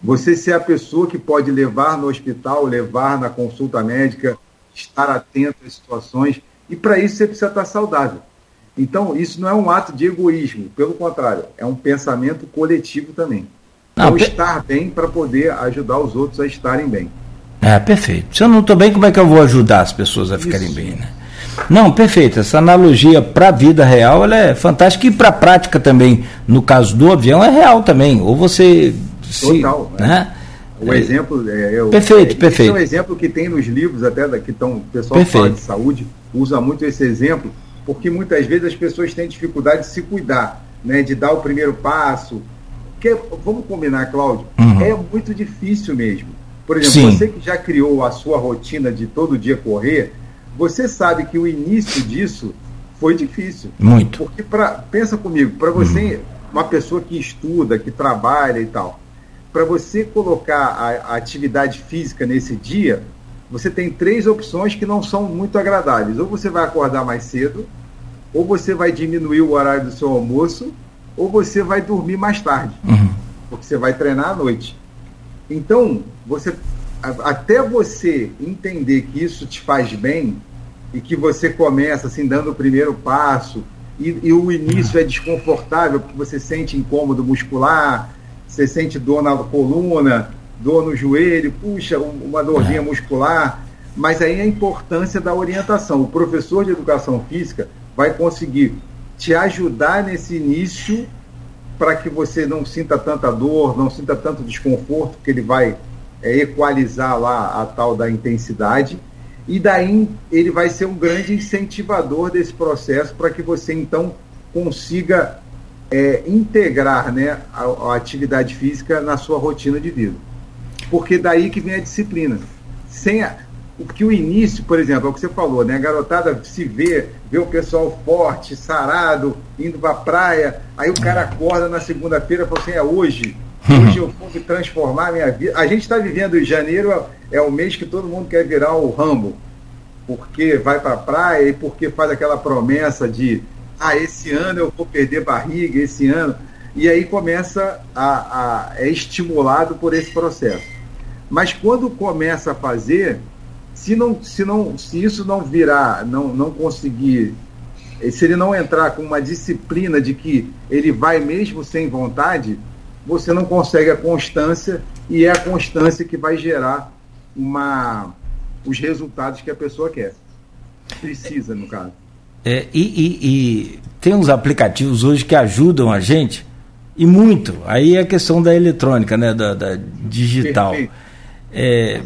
[SPEAKER 3] Você ser a pessoa que pode levar no hospital, levar na consulta médica, estar atento às situações. E para isso você precisa estar saudável. Então, isso não é um ato de egoísmo, pelo contrário, é um pensamento coletivo também. Não, então, estar bem para poder ajudar os outros a estarem bem.
[SPEAKER 2] É, perfeito. Se eu não estou bem, como é que eu vou ajudar as pessoas a ficarem isso. bem, né? Não, perfeito. Essa analogia para a vida real ela é fantástica e para a prática também. No caso do avião, é real também. Ou você.
[SPEAKER 3] Total. Se, né? O é, exemplo. É,
[SPEAKER 2] é, perfeito, é, perfeito.
[SPEAKER 3] Esse é um exemplo que tem nos livros, até que estão. O pessoal perfeito. fala de saúde usa muito esse exemplo porque muitas vezes as pessoas têm dificuldade de se cuidar, né, de dar o primeiro passo. Que, vamos combinar, Cláudio, uhum. é muito difícil mesmo. Por exemplo, Sim. você que já criou a sua rotina de todo dia correr, você sabe que o início disso foi difícil.
[SPEAKER 2] Muito.
[SPEAKER 3] Porque, pra, pensa comigo, para você, uhum. uma pessoa que estuda, que trabalha e tal, para você colocar a, a atividade física nesse dia, você tem três opções que não são muito agradáveis. Ou você vai acordar mais cedo, ou você vai diminuir o horário do seu almoço, ou você vai dormir mais tarde, uhum. porque você vai treinar à noite. Então, você até você entender que isso te faz bem e que você começa assim dando o primeiro passo e, e o início é desconfortável porque você sente incômodo muscular, você sente dor na coluna, dor no joelho, puxa, uma dorzinha muscular, mas aí a importância da orientação. O professor de educação física vai conseguir te ajudar nesse início para que você não sinta tanta dor, não sinta tanto desconforto, que ele vai é, equalizar lá a tal da intensidade. E daí ele vai ser um grande incentivador desse processo para que você então consiga é, integrar né, a, a atividade física na sua rotina de vida porque daí que vem a disciplina. Sem a, o que o início, por exemplo, é o que você falou, né? A garotada se vê, vê o pessoal forte, sarado, indo para a praia, aí o cara acorda na segunda-feira e fala assim, é hoje, hoje eu vou transformar minha vida. A gente está vivendo em janeiro, é o mês que todo mundo quer virar o Rambo, porque vai para a praia e porque faz aquela promessa de ah, esse ano eu vou perder barriga, esse ano. E aí começa a, a é estimulado por esse processo. Mas quando começa a fazer, se, não, se, não, se isso não virar, não, não conseguir, se ele não entrar com uma disciplina de que ele vai mesmo sem vontade, você não consegue a constância e é a constância que vai gerar uma, os resultados que a pessoa quer. Precisa, no caso.
[SPEAKER 2] É, e, e, e, tem uns aplicativos hoje que ajudam a gente, e muito. Aí é a questão da eletrônica, né, da, da digital. É,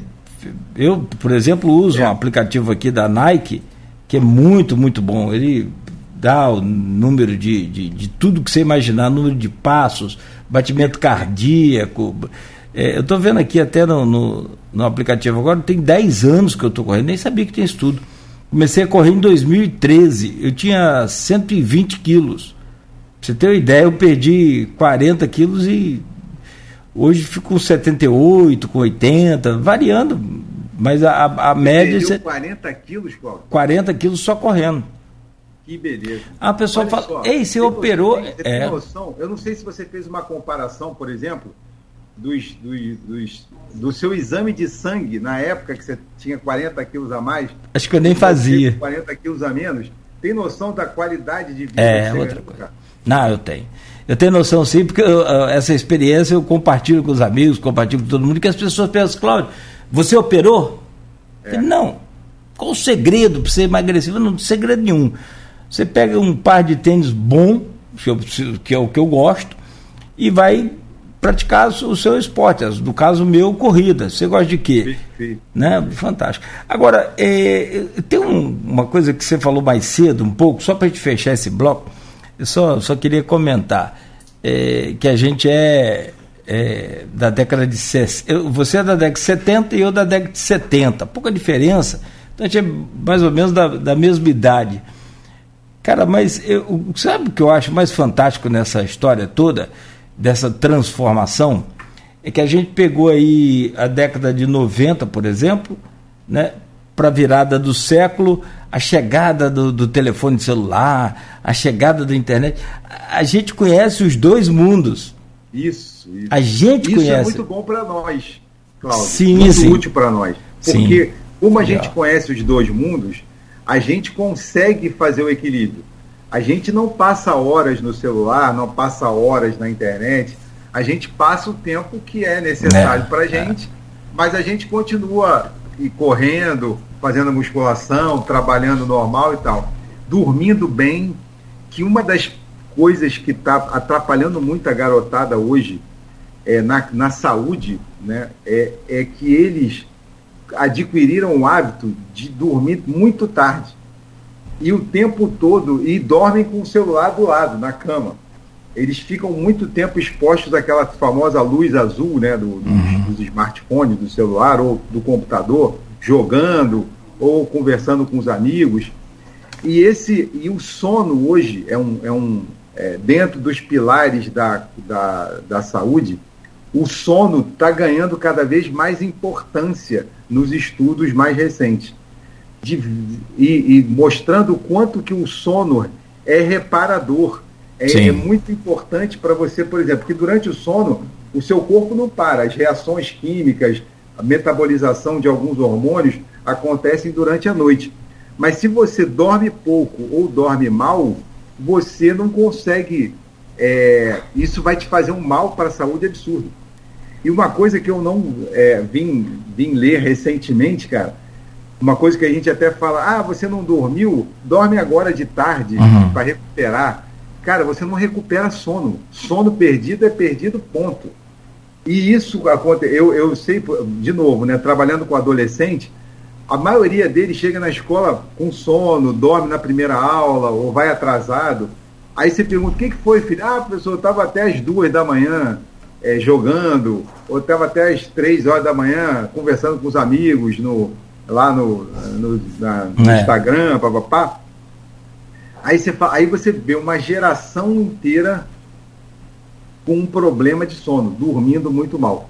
[SPEAKER 2] eu, por exemplo, uso é. um aplicativo aqui da Nike que é muito, muito bom. Ele dá o número de, de, de tudo que você imaginar, número de passos, batimento cardíaco. É, eu estou vendo aqui até no, no, no, aplicativo agora, tem 10 anos que eu estou correndo, nem sabia que tem isso tudo. Comecei a correr em 2013, eu tinha 120 quilos. Pra você ter uma ideia, eu perdi 40 quilos e Hoje fico com 78, com 80, variando. Mas a, a, a média.
[SPEAKER 3] Você 40 quilos, Cláudio?
[SPEAKER 2] 40 quilos só correndo.
[SPEAKER 3] Que beleza.
[SPEAKER 2] A pessoa Olha fala, só, ei, você operou.
[SPEAKER 3] Você tem, é... noção? Eu não sei se você fez uma comparação, por exemplo, dos, dos, dos, do seu exame de sangue na época que você tinha 40 quilos a mais.
[SPEAKER 2] Acho que eu nem fazia.
[SPEAKER 3] 40 quilos a menos. Tem noção da qualidade de vida?
[SPEAKER 2] É, outra coisa. Não, eu tenho. Eu tenho noção sim, porque eu, essa experiência eu compartilho com os amigos, compartilho com todo mundo, que as pessoas pensam, Cláudio, você operou? É. não. Qual o segredo para você emagrecer? Não tem segredo nenhum. Você pega um par de tênis bom, que, eu, que é o que eu gosto, e vai praticar o seu esporte. No caso meu, corrida. Você gosta de quê? Né? Fantástico. Agora, é, tem um, uma coisa que você falou mais cedo, um pouco, só para a gente fechar esse bloco, eu só, só queria comentar é, que a gente é, é da década de 60. Você é da década de 70 e eu da década de 70. Pouca diferença. Então a gente é mais ou menos da, da mesma idade. Cara, mas eu, sabe o que eu acho mais fantástico nessa história toda? Dessa transformação é que a gente pegou aí a década de 90, por exemplo, né, para a virada do século, a chegada do, do, telefone celular, a chegada da internet. A gente conhece os dois mundos.
[SPEAKER 3] Isso, isso.
[SPEAKER 2] A gente
[SPEAKER 3] isso
[SPEAKER 2] conhece. Isso é
[SPEAKER 3] muito bom para nós, Cláudio.
[SPEAKER 2] Sim,
[SPEAKER 3] muito
[SPEAKER 2] sim.
[SPEAKER 3] útil para nós. Porque, sim. como a gente conhece os dois mundos, a gente consegue fazer o equilíbrio. A gente não passa horas no celular, não passa horas na internet, a gente passa o tempo que é necessário é, para a gente, é. mas a gente continua correndo, fazendo musculação, trabalhando normal e tal, dormindo bem, que uma das coisas que está atrapalhando muito a garotada hoje é, na, na saúde né, é, é que eles adquiriram o hábito de dormir muito tarde e o tempo todo e dormem com o celular do lado, na cama. Eles ficam muito tempo expostos àquela famosa luz azul né, do, dos, uhum. dos smartphones, do celular ou do computador, jogando ou conversando com os amigos. E esse e o sono hoje é um, é um é, dentro dos pilares da, da, da saúde, o sono está ganhando cada vez mais importância nos estudos mais recentes de, e, e, mostrando o quanto que o sono é reparador. É, é muito importante para você, por exemplo, que durante o sono o seu corpo não para, as reações químicas, a metabolização de alguns hormônios acontecem durante a noite. Mas se você dorme pouco ou dorme mal, você não consegue. É, isso vai te fazer um mal para a saúde absurdo. E uma coisa que eu não é, vim, vim ler recentemente, cara, uma coisa que a gente até fala, ah, você não dormiu, dorme agora de tarde uhum. para recuperar. Cara, você não recupera sono. Sono perdido é perdido, ponto. E isso acontece, eu, eu sei, de novo, né, trabalhando com adolescente, a maioria deles chega na escola com sono, dorme na primeira aula ou vai atrasado. Aí você pergunta, o que, que foi, filho? Ah, professor, eu estava até as duas da manhã é, jogando, ou estava até as três horas da manhã conversando com os amigos no, lá no, no, na, no é. Instagram, papapá. Aí você, aí você vê uma geração inteira com um problema de sono, dormindo muito mal.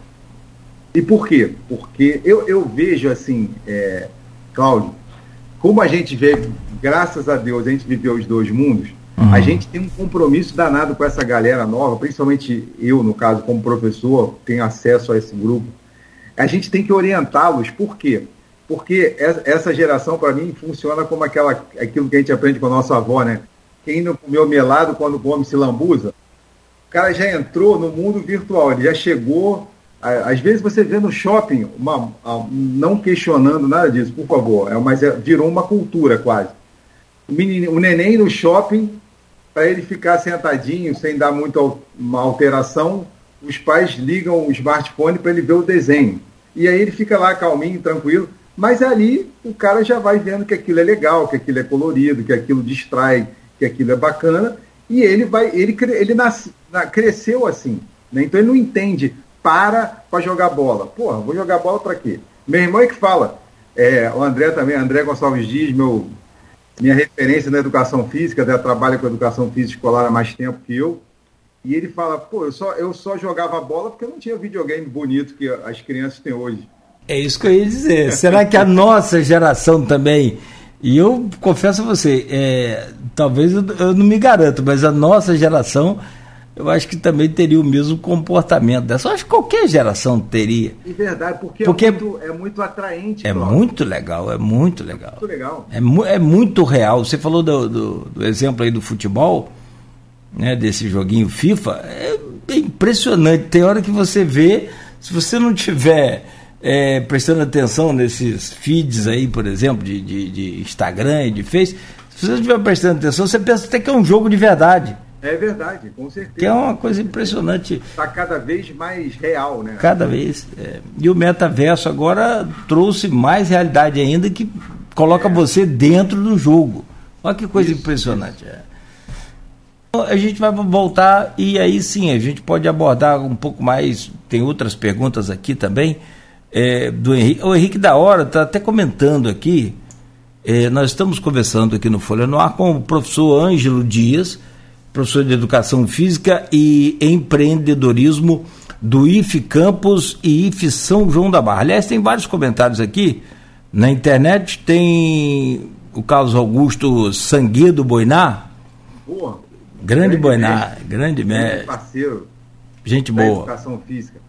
[SPEAKER 3] E por quê? Porque eu, eu vejo assim, é, Cláudio, como a gente vê, graças a Deus, a gente viveu os dois mundos, uhum. a gente tem um compromisso danado com essa galera nova, principalmente eu, no caso, como professor, tenho acesso a esse grupo. A gente tem que orientá-los, por quê? porque essa geração, para mim, funciona como aquela, aquilo que a gente aprende com a nossa avó, né? Quem não comeu melado quando come se lambuza, o cara já entrou no mundo virtual, ele já chegou. Às vezes você vê no shopping, uma, não questionando nada disso, por favor, é, mas é, virou uma cultura quase. O, menino, o neném no shopping, para ele ficar sentadinho, sem dar muita uma alteração, os pais ligam o smartphone para ele ver o desenho. E aí ele fica lá calminho, tranquilo mas ali o cara já vai vendo que aquilo é legal, que aquilo é colorido, que aquilo distrai, que aquilo é bacana, e ele vai, ele, ele nasce, cresceu assim. Né? Então ele não entende, para para jogar bola. Porra, vou jogar bola para quê? Meu irmão é que fala. É, o André também, André Gonçalves Dias, meu, minha referência na educação física, né? trabalha com educação física escolar há mais tempo que eu. E ele fala, pô, eu só, eu só jogava bola porque não tinha videogame bonito que as crianças têm hoje.
[SPEAKER 2] É isso que eu ia dizer. Será que a nossa geração também. E eu confesso a você, é, talvez eu, eu, não me garanto, mas a nossa geração, eu acho que também teria o mesmo comportamento dessa. Eu acho que qualquer geração teria.
[SPEAKER 3] É verdade, porque, porque é, muito, é muito atraente.
[SPEAKER 2] É muito legal, é muito legal.
[SPEAKER 3] Muito legal.
[SPEAKER 2] É, é muito real. Você falou do, do, do exemplo aí do futebol, né, desse joguinho FIFA, é impressionante. Tem hora que você vê, se você não tiver é, prestando atenção nesses feeds aí, por exemplo, de, de, de Instagram e de Face, se você estiver prestando atenção, você pensa até que é um jogo de verdade.
[SPEAKER 3] É verdade, com certeza.
[SPEAKER 2] Que é uma coisa impressionante.
[SPEAKER 3] Está cada vez mais real, né?
[SPEAKER 2] Cada vez. É. E o metaverso agora trouxe mais realidade ainda que coloca é. você dentro do jogo. Olha que coisa isso, impressionante. Isso. É. A gente vai voltar e aí sim a gente pode abordar um pouco mais. Tem outras perguntas aqui também. É, do Henrique. O Henrique da Hora está até comentando aqui. É, nós estamos conversando aqui no Folha no Ar com o professor Ângelo Dias, professor de Educação Física e Empreendedorismo do IF Campos e IF São João da Barra. Aliás, tem vários comentários aqui na internet. Tem o Carlos Augusto Sanguedo Boiná. Boa Grande, Boiná, grande mestre.
[SPEAKER 3] parceiro.
[SPEAKER 2] Gente boa.
[SPEAKER 3] Educação física.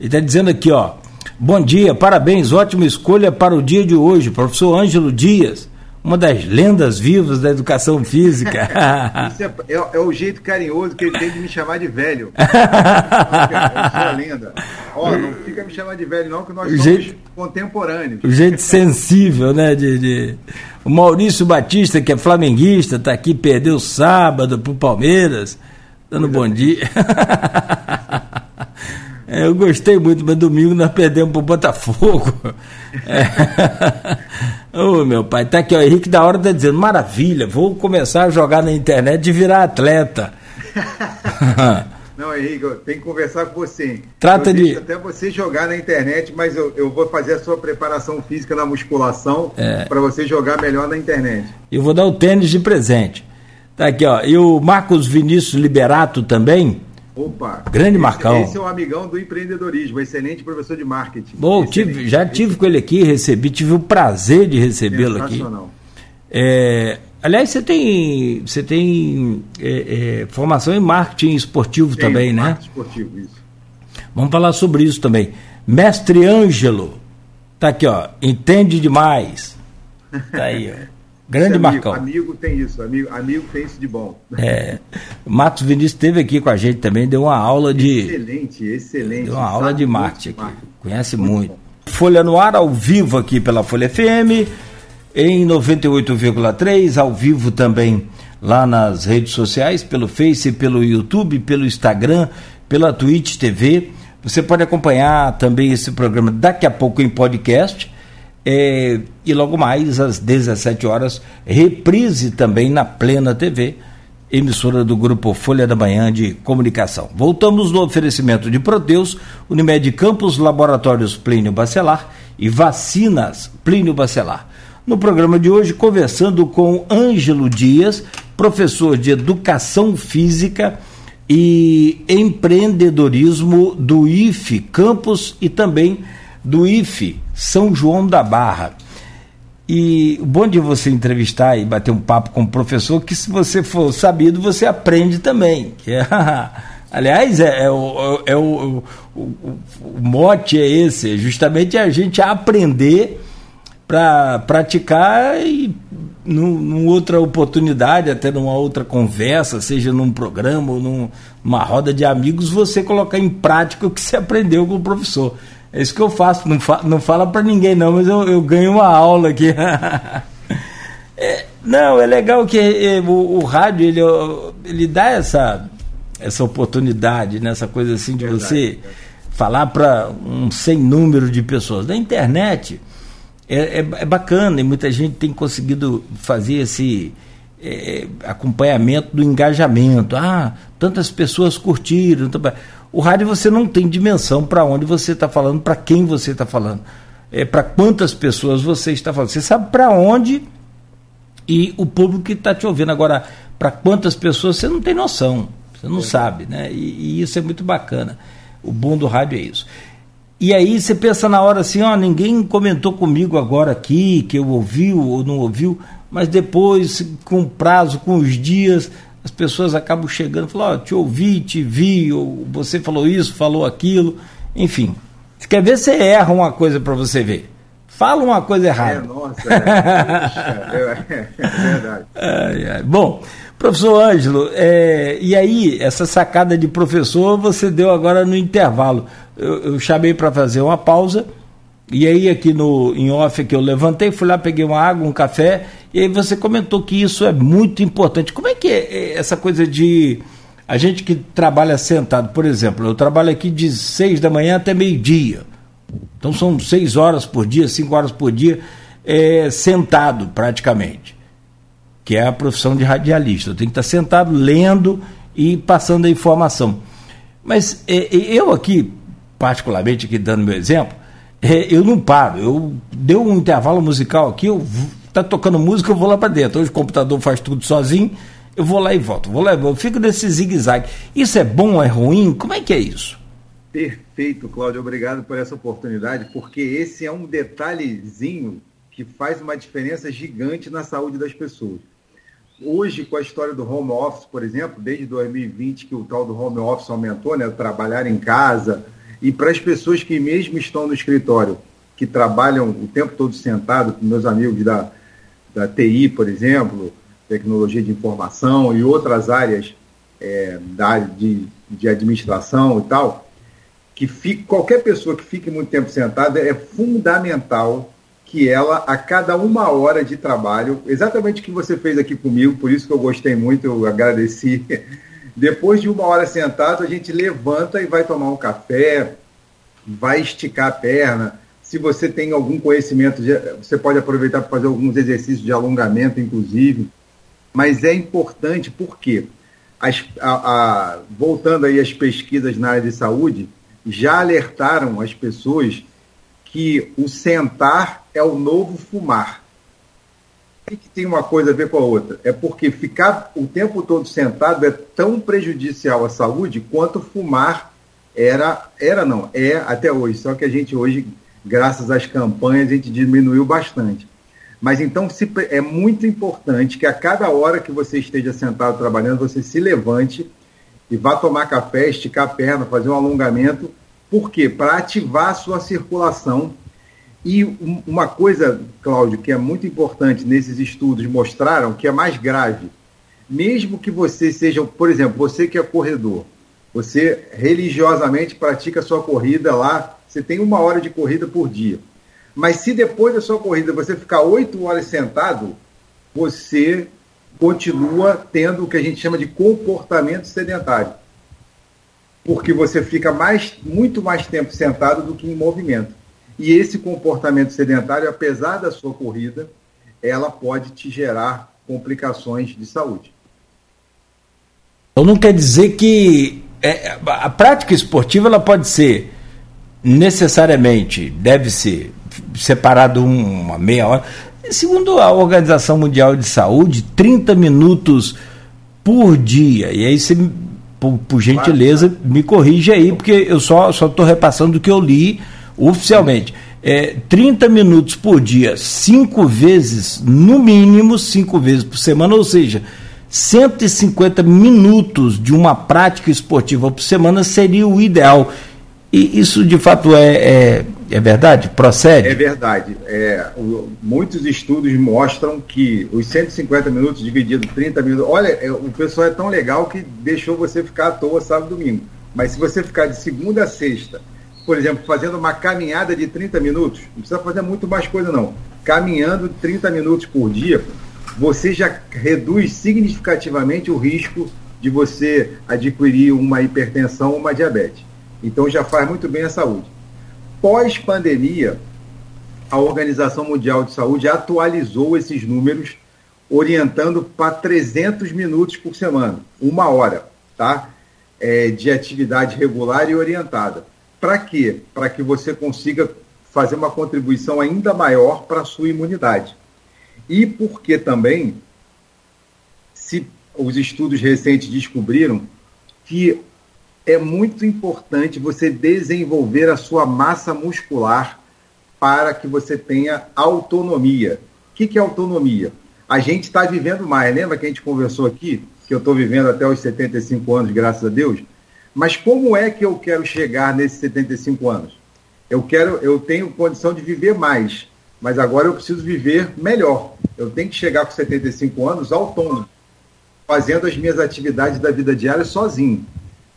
[SPEAKER 2] Ele está dizendo aqui, ó. Bom dia, parabéns, ótima escolha para o dia de hoje, professor Ângelo Dias, uma das lendas vivas da educação física.
[SPEAKER 3] Isso é, é, é, o jeito carinhoso que ele tem de me chamar de velho. Eu sou a lenda. Ó, não fica me chamando de velho, não, que nós somos jeito, contemporâneos.
[SPEAKER 2] O jeito sensível, né? De, de, O Maurício Batista, que é flamenguista, está aqui, perdeu sábado pro Palmeiras, dando bom dia. É, eu gostei muito, mas domingo nós perdemos pro Botafogo. É. Ô, meu pai, tá aqui, ó, Henrique da hora tá dizendo, maravilha, vou começar a jogar na internet e virar atleta.
[SPEAKER 3] Não, Henrique, eu tenho que conversar com você.
[SPEAKER 2] Trata eu de.
[SPEAKER 3] Até você jogar na internet, mas eu, eu vou fazer a sua preparação física na musculação é. para você jogar melhor na internet.
[SPEAKER 2] Eu vou dar o tênis de presente. Tá aqui, ó. E o Marcos Vinícius Liberato também.
[SPEAKER 3] Opa!
[SPEAKER 2] Grande esse, Marcão.
[SPEAKER 3] Esse é um amigão do empreendedorismo, excelente professor de marketing.
[SPEAKER 2] Bom, tive, já tive com ele aqui, recebi, tive o prazer de recebê-lo aqui. É, Aliás, você tem, você tem é, é, formação em marketing esportivo Tenho, também, né? Marketing esportivo, isso. Vamos falar sobre isso também. Mestre Ângelo, tá aqui, ó, entende demais. Tá aí, ó. Grande amigo, Marcão.
[SPEAKER 3] Amigo tem isso, amigo, amigo tem isso de bom.
[SPEAKER 2] É. Marcos Vinícius esteve aqui com a gente também, deu uma aula de.
[SPEAKER 3] Excelente, excelente.
[SPEAKER 2] Deu uma aula de marketing aqui. Conhece muito. muito. Folha no ar, ao vivo aqui pela Folha FM em 98,3, ao vivo também lá nas redes sociais, pelo Face, pelo YouTube, pelo Instagram, pela Twitch TV. Você pode acompanhar também esse programa daqui a pouco em podcast. É, e logo mais, às 17 horas, reprise também na Plena TV, emissora do grupo Folha da Manhã de Comunicação. Voltamos no oferecimento de Proteus, Unimed Campos, Laboratórios Plínio Bacelar e Vacinas Plínio Bacelar no programa de hoje conversando com Ângelo Dias, professor de Educação Física e Empreendedorismo do IFE Campus e também do IFE São João da Barra. E o bom de você entrevistar e bater um papo com o professor, que se você for sabido, você aprende também. É, aliás, é, é, o, é o, o, o, mote é esse, é justamente a gente aprender para praticar e num, numa outra oportunidade, até numa outra conversa, seja num programa ou num, numa roda de amigos, você colocar em prática o que você aprendeu com o professor. É isso que eu faço, não, fa não fala para ninguém não, mas eu, eu, ganho uma aula aqui. é, não, é legal que é, o, o, rádio ele, ele dá essa, essa oportunidade, nessa né, coisa assim de Verdade. você falar para um sem número de pessoas. Na internet, é, é, é, bacana e muita gente tem conseguido fazer esse é, acompanhamento do engajamento. Ah, tantas pessoas curtiram. O rádio você não tem dimensão para onde você está falando, para quem você está falando, é, para quantas pessoas você está falando. Você sabe para onde e o público que está te ouvindo. Agora, para quantas pessoas você não tem noção, você não é. sabe, né? E, e isso é muito bacana. O bom do rádio é isso. E aí você pensa na hora assim, ó, ninguém comentou comigo agora aqui, que eu ouviu ou não ouviu, mas depois, com o prazo, com os dias, as pessoas acabam chegando e falam, ó, te ouvi, te vi, ou você falou isso, falou aquilo, enfim. Você quer ver, você erra uma coisa para você ver. Fala uma coisa errada. É, nossa, é, é, é verdade. Ai, ai. Bom, professor Ângelo, é, e aí, essa sacada de professor você deu agora no intervalo eu, eu chamei para fazer uma pausa. E aí aqui no em off que eu levantei, fui lá, peguei uma água, um café E aí você comentou que isso é muito importante. Como é que é, é essa coisa de a gente que trabalha sentado, por exemplo, eu trabalho aqui de seis da manhã até meio-dia. Então são seis horas por dia, cinco horas por dia, é, sentado praticamente. Que é a profissão de radialista. Tenho que estar sentado lendo e passando a informação. Mas é, eu aqui, particularmente aqui dando meu exemplo, é, eu não paro. Eu deu um intervalo musical aqui, eu tá tocando música, eu vou lá para dentro. Hoje o computador faz tudo sozinho, eu vou lá e volto. Vou lá, eu fico nesse zigue-zague. Isso é bom é ruim? Como é que é isso?
[SPEAKER 3] Perfeito, Cláudio. Obrigado por essa oportunidade, porque esse é um detalhezinho que faz uma diferença gigante na saúde das pessoas. Hoje, com a história do home office, por exemplo, desde 2020 que o tal do home office aumentou, né, trabalhar em casa, e para as pessoas que mesmo estão no escritório, que trabalham o tempo todo sentado, com meus amigos da, da TI, por exemplo, tecnologia de informação e outras áreas é, da de, de administração e tal, que fique, qualquer pessoa que fique muito tempo sentada é fundamental que ela, a cada uma hora de trabalho, exatamente o que você fez aqui comigo, por isso que eu gostei muito, eu agradeci. Depois de uma hora sentado, a gente levanta e vai tomar um café, vai esticar a perna. Se você tem algum conhecimento, você pode aproveitar para fazer alguns exercícios de alongamento, inclusive mas é importante porque, as, a, a, voltando aí às pesquisas na área de saúde, já alertaram as pessoas que o sentar é o novo fumar. O que tem uma coisa a ver com a outra? É porque ficar o tempo todo sentado é tão prejudicial à saúde quanto fumar era, era não, é até hoje. Só que a gente hoje, graças às campanhas, a gente diminuiu bastante. Mas então se, é muito importante que a cada hora que você esteja sentado trabalhando, você se levante e vá tomar café, esticar a perna, fazer um alongamento. Por quê? Para ativar a sua circulação. E uma coisa, Cláudio, que é muito importante nesses estudos, mostraram que é mais grave. Mesmo que você seja, por exemplo, você que é corredor, você religiosamente pratica a sua corrida lá, você tem uma hora de corrida por dia. Mas se depois da sua corrida você ficar oito horas sentado, você continua tendo o que a gente chama de comportamento sedentário. Porque você fica mais, muito mais tempo sentado do que em movimento. E esse comportamento sedentário, apesar da sua corrida, ela pode te gerar complicações de saúde.
[SPEAKER 2] Então não quer dizer que é, a prática esportiva ela pode ser necessariamente, deve ser separado uma meia hora. Segundo a Organização Mundial de Saúde, 30 minutos por dia. E aí você, por, por gentileza, me corrige aí, porque eu só estou repassando o que eu li oficialmente. É, 30 minutos por dia, cinco vezes, no mínimo cinco vezes por semana, ou seja, 150 minutos de uma prática esportiva por semana seria o ideal. E isso de fato é, é, é verdade? Procede?
[SPEAKER 3] É verdade. É, o, muitos estudos mostram que os 150 minutos dividido 30 minutos. Olha, é, o pessoal é tão legal que deixou você ficar à toa sábado e domingo. Mas se você ficar de segunda a sexta, por exemplo, fazendo uma caminhada de 30 minutos, não precisa fazer muito mais coisa não. Caminhando 30 minutos por dia, você já reduz significativamente o risco de você adquirir uma hipertensão ou uma diabetes. Então já faz muito bem à saúde. Pós-pandemia, a Organização Mundial de Saúde atualizou esses números, orientando para 300 minutos por semana, uma hora, tá? É, de atividade regular e orientada. Para quê? Para que você consiga fazer uma contribuição ainda maior para a sua imunidade. E porque também, se os estudos recentes descobriram que é muito importante você desenvolver a sua massa muscular para que você tenha autonomia. O que, que é autonomia? A gente está vivendo mais. Lembra que a gente conversou aqui, que eu estou vivendo até os 75 anos, graças a Deus? Mas como é que eu quero chegar nesses 75 anos? Eu quero, eu tenho condição de viver mais, mas agora eu preciso viver melhor. Eu tenho que chegar com 75 anos autônomo, fazendo as minhas atividades da vida diária sozinho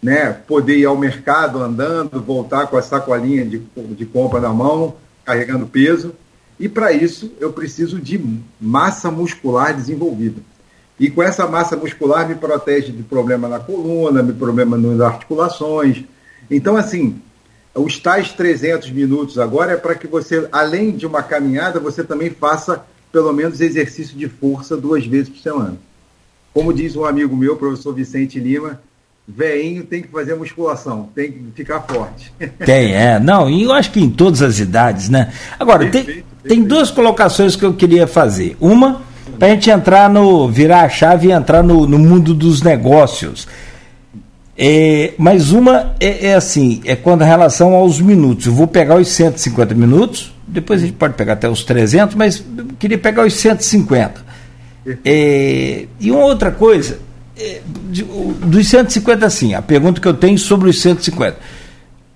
[SPEAKER 3] né, poder ir ao mercado andando, voltar com a sacolinha de, de compra na mão, carregando peso. E para isso eu preciso de massa muscular desenvolvida. E com essa massa muscular me protege de problema na coluna, me problema nas articulações. Então, assim, os tais 300 minutos agora é para que você, além de uma caminhada, você também faça pelo menos exercício de força duas vezes por semana. Como diz um amigo meu, professor Vicente Lima, veinho tem que fazer musculação, tem que ficar forte.
[SPEAKER 2] Tem, é. Não, e eu acho que em todas as idades, né? Agora, perfeito, tem, perfeito. tem duas colocações que eu queria fazer. Uma, para a gente entrar no. virar a chave e entrar no, no mundo dos negócios. É, mas uma é, é, assim, é quando a relação aos minutos. Eu vou pegar os 150 minutos, depois a gente pode pegar até os 300, mas queria pegar os 150. É, e uma outra coisa, é, dos 150, assim, a pergunta que eu tenho sobre os 150.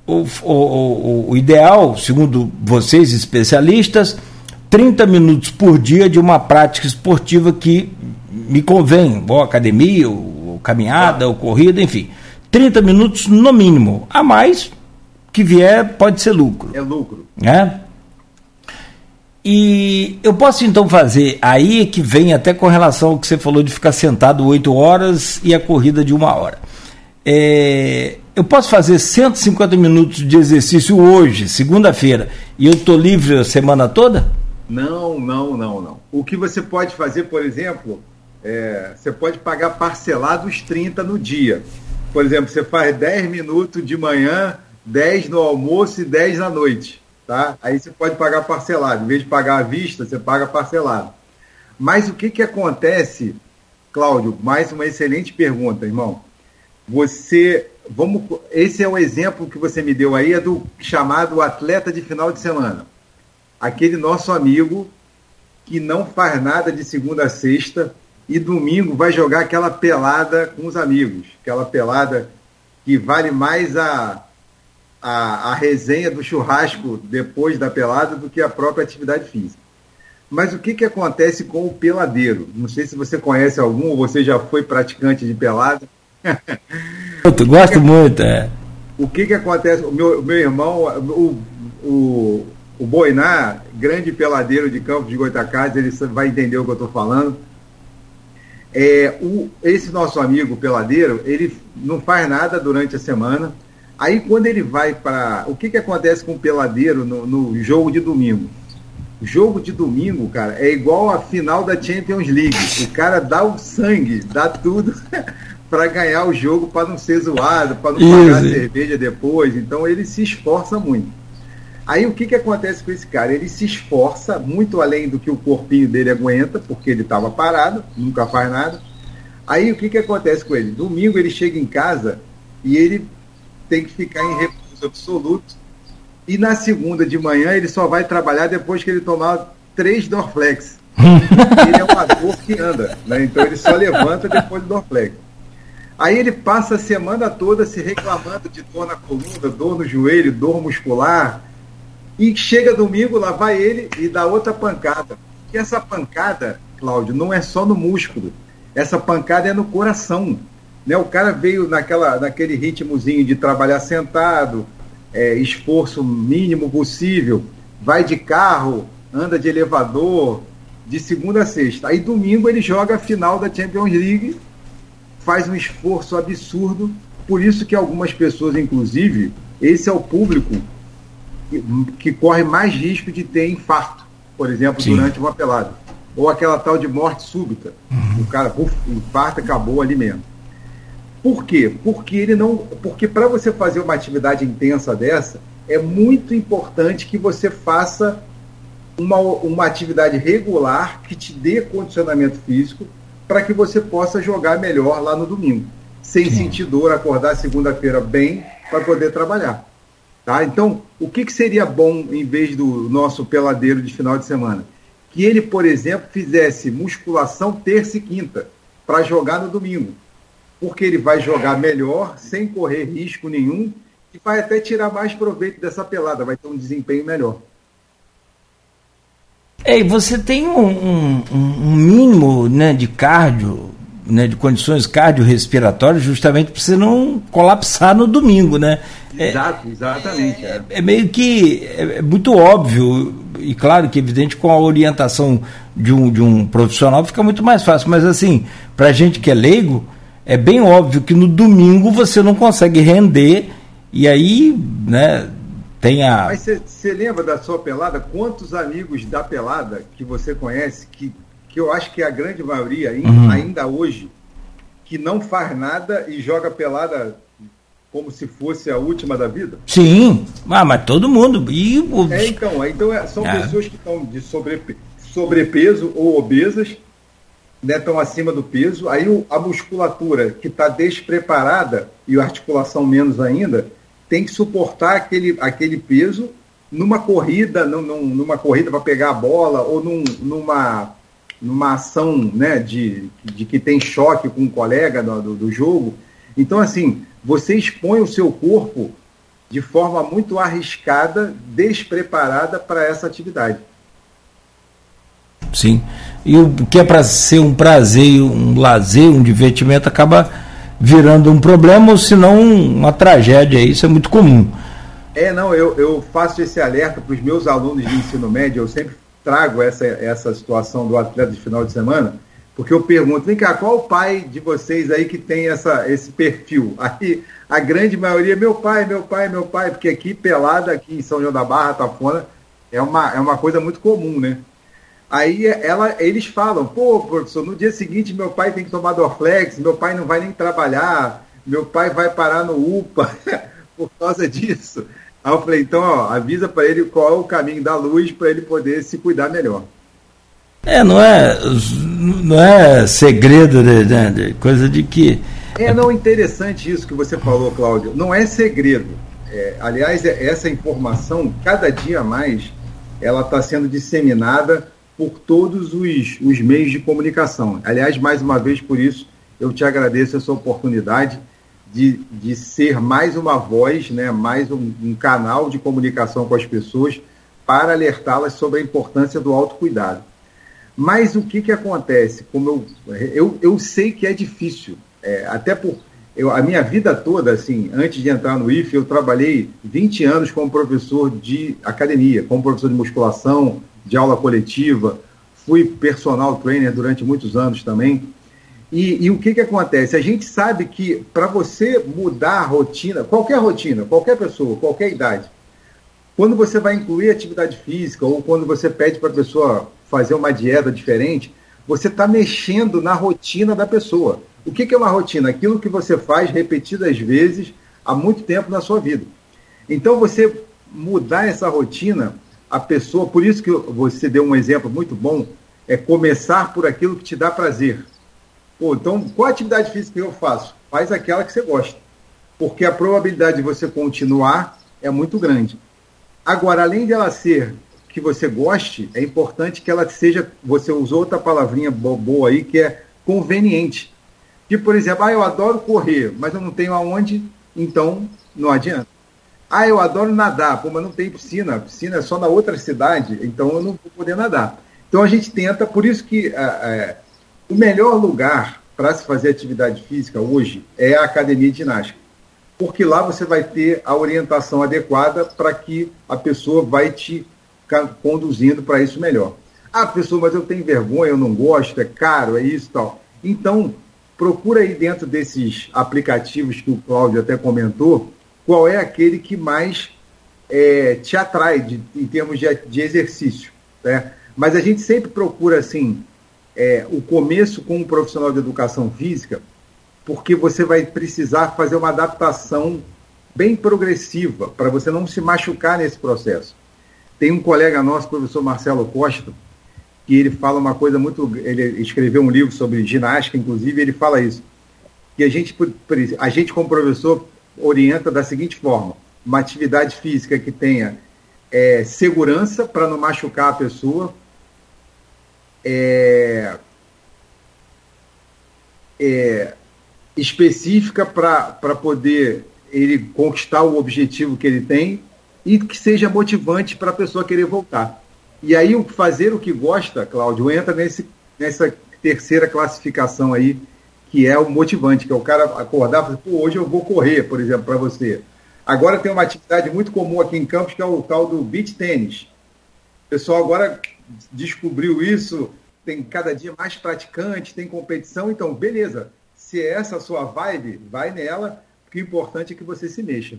[SPEAKER 2] O, o, o, o ideal, segundo vocês, especialistas, 30 minutos por dia de uma prática esportiva que me convém, ou academia, ou caminhada, ou corrida, enfim. 30 minutos no mínimo. A mais que vier pode ser lucro.
[SPEAKER 3] É lucro.
[SPEAKER 2] Né? E eu posso então fazer aí que vem até com relação ao que você falou de ficar sentado 8 horas e a corrida de uma hora. É, eu posso fazer 150 minutos de exercício hoje, segunda-feira, e eu estou livre a semana toda?
[SPEAKER 3] Não, não, não, não. O que você pode fazer, por exemplo, é, você pode pagar parcelado os 30 no dia. Por exemplo, você faz 10 minutos de manhã, 10 no almoço e 10 na noite. Tá? Aí você pode pagar parcelado. Em vez de pagar à vista, você paga parcelado. Mas o que, que acontece, Cláudio? Mais uma excelente pergunta, irmão. Você. Vamos, esse é o exemplo que você me deu aí, é do chamado atleta de final de semana aquele nosso amigo que não faz nada de segunda a sexta e domingo vai jogar aquela pelada com os amigos, aquela pelada que vale mais a, a, a resenha do churrasco depois da pelada do que a própria atividade física. Mas o que, que acontece com o peladeiro? Não sei se você conhece algum ou você já foi praticante de pelada.
[SPEAKER 2] Eu gosto muito, é.
[SPEAKER 3] O que, que acontece? O meu, meu irmão, o, o, o Boiná, grande peladeiro de Campos de Goitacazes, ele vai entender o que eu estou falando. É, o, esse nosso amigo peladeiro, ele não faz nada durante a semana. Aí quando ele vai para. O que, que acontece com o peladeiro no, no jogo de domingo? O jogo de domingo, cara, é igual a final da Champions League. O cara dá o sangue, dá tudo para ganhar o jogo, para não ser zoado, para não pagar cerveja depois. Então ele se esforça muito. Aí o que, que acontece com esse cara? Ele se esforça muito além do que o corpinho dele aguenta, porque ele estava parado, nunca faz nada. Aí o que, que acontece com ele? Domingo ele chega em casa e ele tem que ficar em repouso absoluto. E na segunda de manhã ele só vai trabalhar depois que ele tomar três Dorflex. ele é um ator que anda, né? então ele só levanta depois do Dorflex. Aí ele passa a semana toda se reclamando de dor na coluna, dor no joelho, dor muscular, e chega domingo, lá vai ele e dá outra pancada. E essa pancada, Cláudio, não é só no músculo. Essa pancada é no coração. Né? O cara veio naquela, naquele ritmozinho de trabalhar sentado, é, esforço mínimo possível, vai de carro, anda de elevador, de segunda a sexta. Aí domingo ele joga a final da Champions League, faz um esforço absurdo. Por isso que algumas pessoas, inclusive, esse é o público que, corre mais risco de ter infarto, por exemplo, Sim. durante uma pelada. Ou aquela tal de morte súbita. Uhum. O cara, uf, infarta, acabou o alimento. Por quê? Porque ele não. Porque para você fazer uma atividade intensa dessa, é muito importante que você faça uma, uma atividade regular que te dê condicionamento físico para que você possa jogar melhor lá no domingo. Sem Sim. sentir dor, acordar segunda-feira bem para poder trabalhar. Tá? Então, o que, que seria bom em vez do nosso peladeiro de final de semana? Que ele, por exemplo, fizesse musculação terça e quinta para jogar no domingo. Porque ele vai jogar melhor, sem correr risco nenhum, e vai até tirar mais proveito dessa pelada, vai ter um desempenho melhor.
[SPEAKER 2] É, e você tem um, um, um mínimo né, de cardio, né, de condições cardiorrespiratórias, justamente para você não colapsar no domingo, né? É, Exato, exatamente. É, é meio que é, é muito óbvio, e claro que evidente com a orientação de um, de um profissional fica muito mais fácil, mas assim, para gente que é leigo, é bem óbvio que no domingo você não consegue render e aí, né, tem a.
[SPEAKER 3] Mas você lembra da sua pelada? Quantos amigos da pelada que você conhece, que, que eu acho que é a grande maioria uhum. ainda hoje, que não faz nada e joga pelada como se fosse a última da vida?
[SPEAKER 2] Sim, ah, mas todo mundo. E.
[SPEAKER 3] É, então, então é, são é. pessoas que estão de sobrepe sobrepeso ou obesas, né, estão acima do peso, aí o, a musculatura que está despreparada e a articulação menos ainda, tem que suportar aquele, aquele peso numa corrida, num, numa corrida para pegar a bola ou num, numa, numa ação né, de, de que tem choque com um colega do, do jogo. Então, assim, você expõe o seu corpo de forma muito arriscada, despreparada para essa atividade.
[SPEAKER 2] Sim. E o que é para ser um prazer, um lazer, um divertimento, acaba virando um problema ou se não uma tragédia. Isso é muito comum.
[SPEAKER 3] É, não, eu, eu faço esse alerta para os meus alunos de ensino médio, eu sempre trago essa, essa situação do atleta de final de semana, porque eu pergunto, vem cá, qual o pai de vocês aí que tem essa, esse perfil? Aí a grande maioria, meu pai, meu pai, meu pai, porque aqui pelada, aqui em São João da Barra, Tafona, é uma, é uma coisa muito comum, né? Aí ela, eles falam, pô, professor, no dia seguinte meu pai tem que tomar Dorflex, meu pai não vai nem trabalhar, meu pai vai parar no UPA por causa disso. Aí eu falei, então, ó, avisa para ele qual é o caminho da luz para ele poder se cuidar melhor.
[SPEAKER 2] É, não é, não é segredo, de, coisa de que.
[SPEAKER 3] É, não, interessante isso que você falou, Cláudio. Não é segredo. É, aliás, é, essa informação, cada dia mais, ela está sendo disseminada por todos os, os meios de comunicação. Aliás, mais uma vez, por isso, eu te agradeço essa oportunidade de, de ser mais uma voz, né, mais um, um canal de comunicação com as pessoas para alertá-las sobre a importância do autocuidado. Mas o que, que acontece? Como eu, eu, eu sei que é difícil, é, até por eu, a minha vida toda, assim, antes de entrar no IFE, eu trabalhei 20 anos como professor de academia, como professor de musculação, de aula coletiva, fui personal trainer durante muitos anos também. E, e o que, que acontece? A gente sabe que para você mudar a rotina, qualquer rotina, qualquer pessoa, qualquer idade, quando você vai incluir atividade física ou quando você pede para a pessoa fazer uma dieta diferente, você está mexendo na rotina da pessoa. O que, que é uma rotina? Aquilo que você faz repetidas vezes há muito tempo na sua vida. Então, você mudar essa rotina, a pessoa, por isso que você deu um exemplo muito bom, é começar por aquilo que te dá prazer. Pô, então, qual atividade física eu faço? Faz aquela que você gosta. Porque a probabilidade de você continuar é muito grande. Agora, além de ela ser que você goste, é importante que ela seja, você usou outra palavrinha boa aí, que é conveniente. Que, por exemplo, ah, eu adoro correr, mas eu não tenho aonde, então não adianta. Ah, eu adoro nadar, pô, mas não tem piscina, a piscina é só na outra cidade, então eu não vou poder nadar. Então a gente tenta, por isso que é, o melhor lugar para se fazer atividade física hoje é a academia de ginástica. Porque lá você vai ter a orientação adequada para que a pessoa vai te conduzindo para isso melhor. Ah, pessoa, mas eu tenho vergonha, eu não gosto, é caro, é isso e tal. Então, procura aí dentro desses aplicativos que o Cláudio até comentou, qual é aquele que mais é, te atrai de, em termos de, de exercício. Né? Mas a gente sempre procura, assim, é, o começo com um profissional de educação física, porque você vai precisar fazer uma adaptação bem progressiva para você não se machucar nesse processo. Tem um colega nosso, professor Marcelo Costa, que ele fala uma coisa muito. Ele escreveu um livro sobre ginástica, inclusive, ele fala isso. Que a gente, a gente como professor, orienta da seguinte forma: uma atividade física que tenha é, segurança para não machucar a pessoa, é, é, específica para poder ele conquistar o objetivo que ele tem e que seja motivante para a pessoa querer voltar. E aí, o fazer o que gosta, Cláudio, entra nesse, nessa terceira classificação aí, que é o motivante, que é o cara acordar e falar, pô, hoje eu vou correr, por exemplo, para você. Agora tem uma atividade muito comum aqui em Campos, que é o tal do beach tênis. O pessoal agora descobriu isso, tem cada dia mais praticantes, tem competição, então, beleza. Se é essa a sua vibe, vai nela, porque o importante é que você se mexa.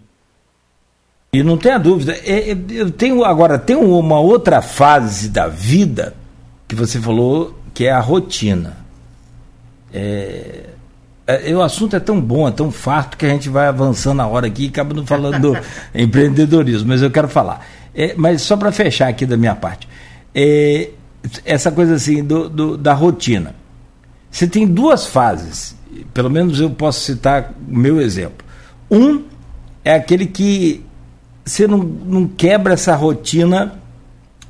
[SPEAKER 2] E não tenha dúvida, é, é, eu tenho agora tem uma outra fase da vida que você falou que é a rotina. É, é, o assunto é tão bom, é tão farto que a gente vai avançando na hora aqui e acaba não falando do empreendedorismo, mas eu quero falar. É, mas só para fechar aqui da minha parte, é, essa coisa assim do, do, da rotina. Você tem duas fases, pelo menos eu posso citar o meu exemplo. Um é aquele que você não, não quebra essa rotina,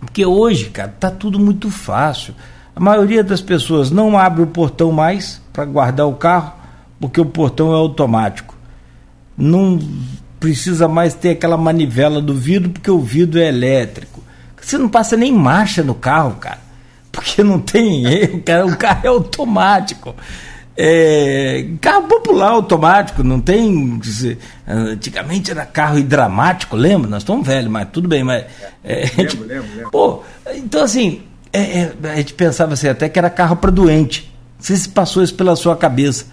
[SPEAKER 2] porque hoje, cara, tá tudo muito fácil. A maioria das pessoas não abre o portão mais para guardar o carro porque o portão é automático. Não precisa mais ter aquela manivela do vidro, porque o vidro é elétrico. Você não passa nem marcha no carro, cara. Porque não tem erro, cara. O carro é automático. É, carro popular automático, não tem. Antigamente era carro hidramático, lembra? Nós estamos velhos, mas tudo bem, mas. É, lembro, lembro, lembro. Pô, então assim, é, é, a gente pensava assim, até que era carro para doente. Não sei se passou isso pela sua cabeça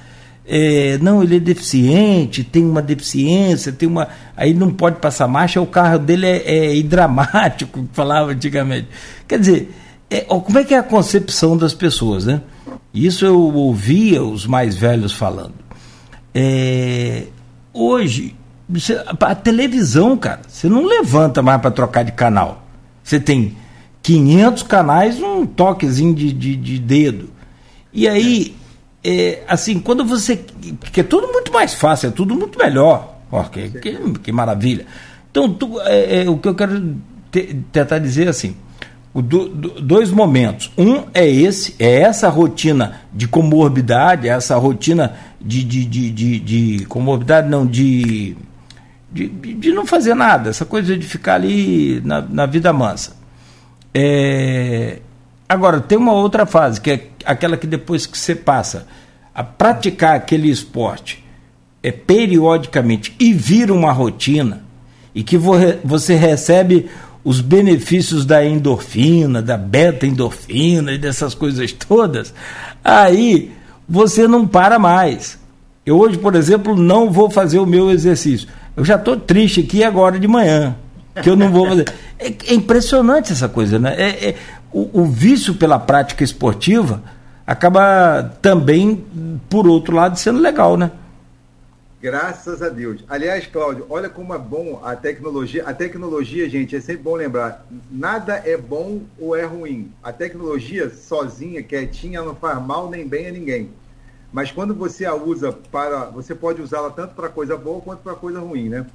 [SPEAKER 2] é, não, ele é deficiente, tem uma deficiência, tem uma. Aí não pode passar marcha, o carro dele é, é hidramático, falava antigamente. Quer dizer, é, como é que é a concepção das pessoas, né? Isso eu ouvia os mais velhos falando. É, hoje, a televisão, cara, você não levanta mais para trocar de canal. Você tem 500 canais num toquezinho de, de, de dedo. E aí é, assim, quando você. Porque é tudo muito mais fácil, é tudo muito melhor. Ó, que, que, que, maravilha. Então, tu, é, é, o que eu quero te, tentar dizer assim. Do, do, dois momentos. Um é esse, é essa rotina de comorbidade, essa rotina de, de, de, de, de comorbidade, não, de, de, de não fazer nada, essa coisa de ficar ali na, na vida mansa. É, Agora, tem uma outra fase, que é aquela que depois que você passa a praticar aquele esporte é, periodicamente e vira uma rotina, e que você recebe os benefícios da endorfina, da beta-endorfina e dessas coisas todas, aí você não para mais. Eu hoje, por exemplo, não vou fazer o meu exercício. Eu já estou triste aqui agora de manhã, que eu não vou fazer. É, é impressionante essa coisa, né? É, é, o, o vício pela prática esportiva acaba também, por outro lado, sendo legal, né?
[SPEAKER 3] Graças a Deus. Aliás, Cláudio, olha como é bom a tecnologia. A tecnologia, gente, é sempre bom lembrar: nada é bom ou é ruim. A tecnologia sozinha, quietinha, não faz mal nem bem a ninguém. Mas quando você a usa para. Você pode usá-la tanto para coisa boa quanto para coisa ruim, né?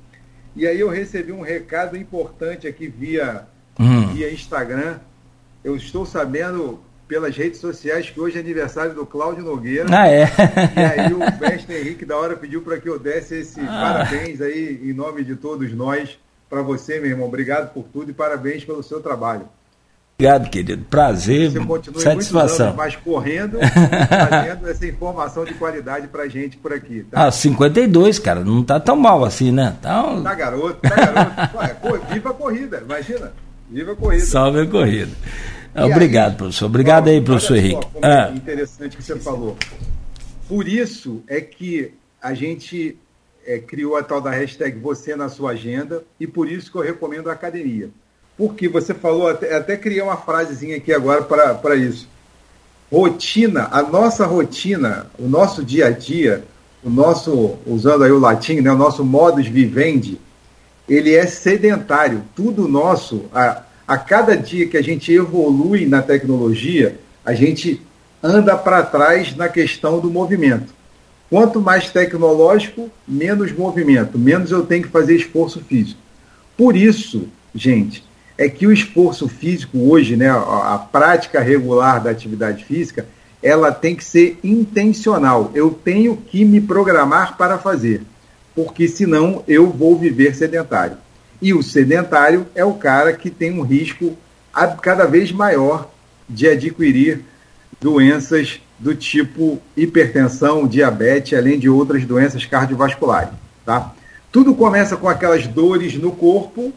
[SPEAKER 3] E aí eu recebi um recado importante aqui via, hum. via Instagram eu estou sabendo pelas redes sociais que hoje é aniversário do Cláudio Nogueira.
[SPEAKER 2] Ah, é?
[SPEAKER 3] E aí o mestre Henrique da hora pediu para que eu desse esse ah. parabéns aí em nome de todos nós para você, meu irmão. Obrigado por tudo e parabéns pelo seu trabalho.
[SPEAKER 2] Obrigado, querido. Prazer, você continue satisfação.
[SPEAKER 3] Mas correndo, fazendo essa informação de qualidade para gente por aqui.
[SPEAKER 2] Tá? Ah, 52, cara, não tá tão mal assim, né?
[SPEAKER 3] Tá, tá garoto, tá garoto. Ué, viva a corrida, imagina. Viva a corrida.
[SPEAKER 2] Salve a corrida. Obrigado, aí, professor. Obrigado aí, professor Henrique.
[SPEAKER 3] Como é ah. interessante que você falou. Por isso é que a gente é, criou a tal da hashtag Você na sua agenda e por isso que eu recomendo a academia. Porque você falou, até, até criei uma frasezinha aqui agora para isso. Rotina, a nossa rotina, o nosso dia a dia, o nosso, usando aí o latim, né, o nosso modus vivendi, ele é sedentário. Tudo nosso, a, a cada dia que a gente evolui na tecnologia, a gente anda para trás na questão do movimento. Quanto mais tecnológico, menos movimento, menos eu tenho que fazer esforço físico. Por isso, gente, é que o esforço físico hoje, né, a, a prática regular da atividade física, ela tem que ser intencional. Eu tenho que me programar para fazer, porque senão eu vou viver sedentário. E o sedentário é o cara que tem um risco cada vez maior de adquirir doenças do tipo hipertensão, diabetes, além de outras doenças cardiovasculares. Tá? tudo começa com aquelas dores no corpo,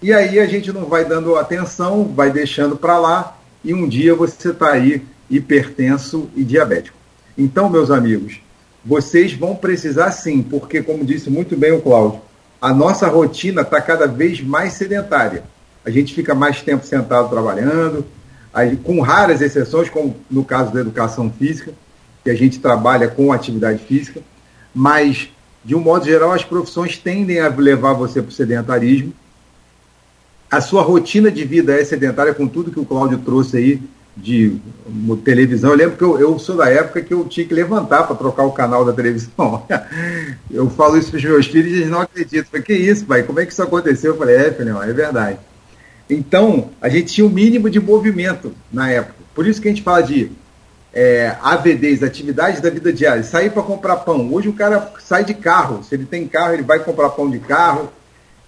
[SPEAKER 3] e aí a gente não vai dando atenção, vai deixando para lá, e um dia você está aí hipertenso e diabético. Então, meus amigos, vocês vão precisar sim, porque, como disse muito bem o Cláudio, a nossa rotina está cada vez mais sedentária. A gente fica mais tempo sentado trabalhando, com raras exceções, como no caso da educação física, que a gente trabalha com atividade física, mas, de um modo geral, as profissões tendem a levar você para o sedentarismo. A sua rotina de vida é sedentária, com tudo que o Cláudio trouxe aí de televisão. Eu lembro que eu, eu, sou da época que eu tinha que levantar para trocar o canal da televisão. Eu falo isso para os meus filhos e eles não acreditam. Falei, que isso, pai? Como é que isso aconteceu? Eu falei, é, filho, é verdade. Então, a gente tinha um mínimo de movimento na época. Por isso que a gente fala de é, AVDs, atividades da vida diária. Sair para comprar pão. Hoje o cara sai de carro. Se ele tem carro, ele vai comprar pão de carro.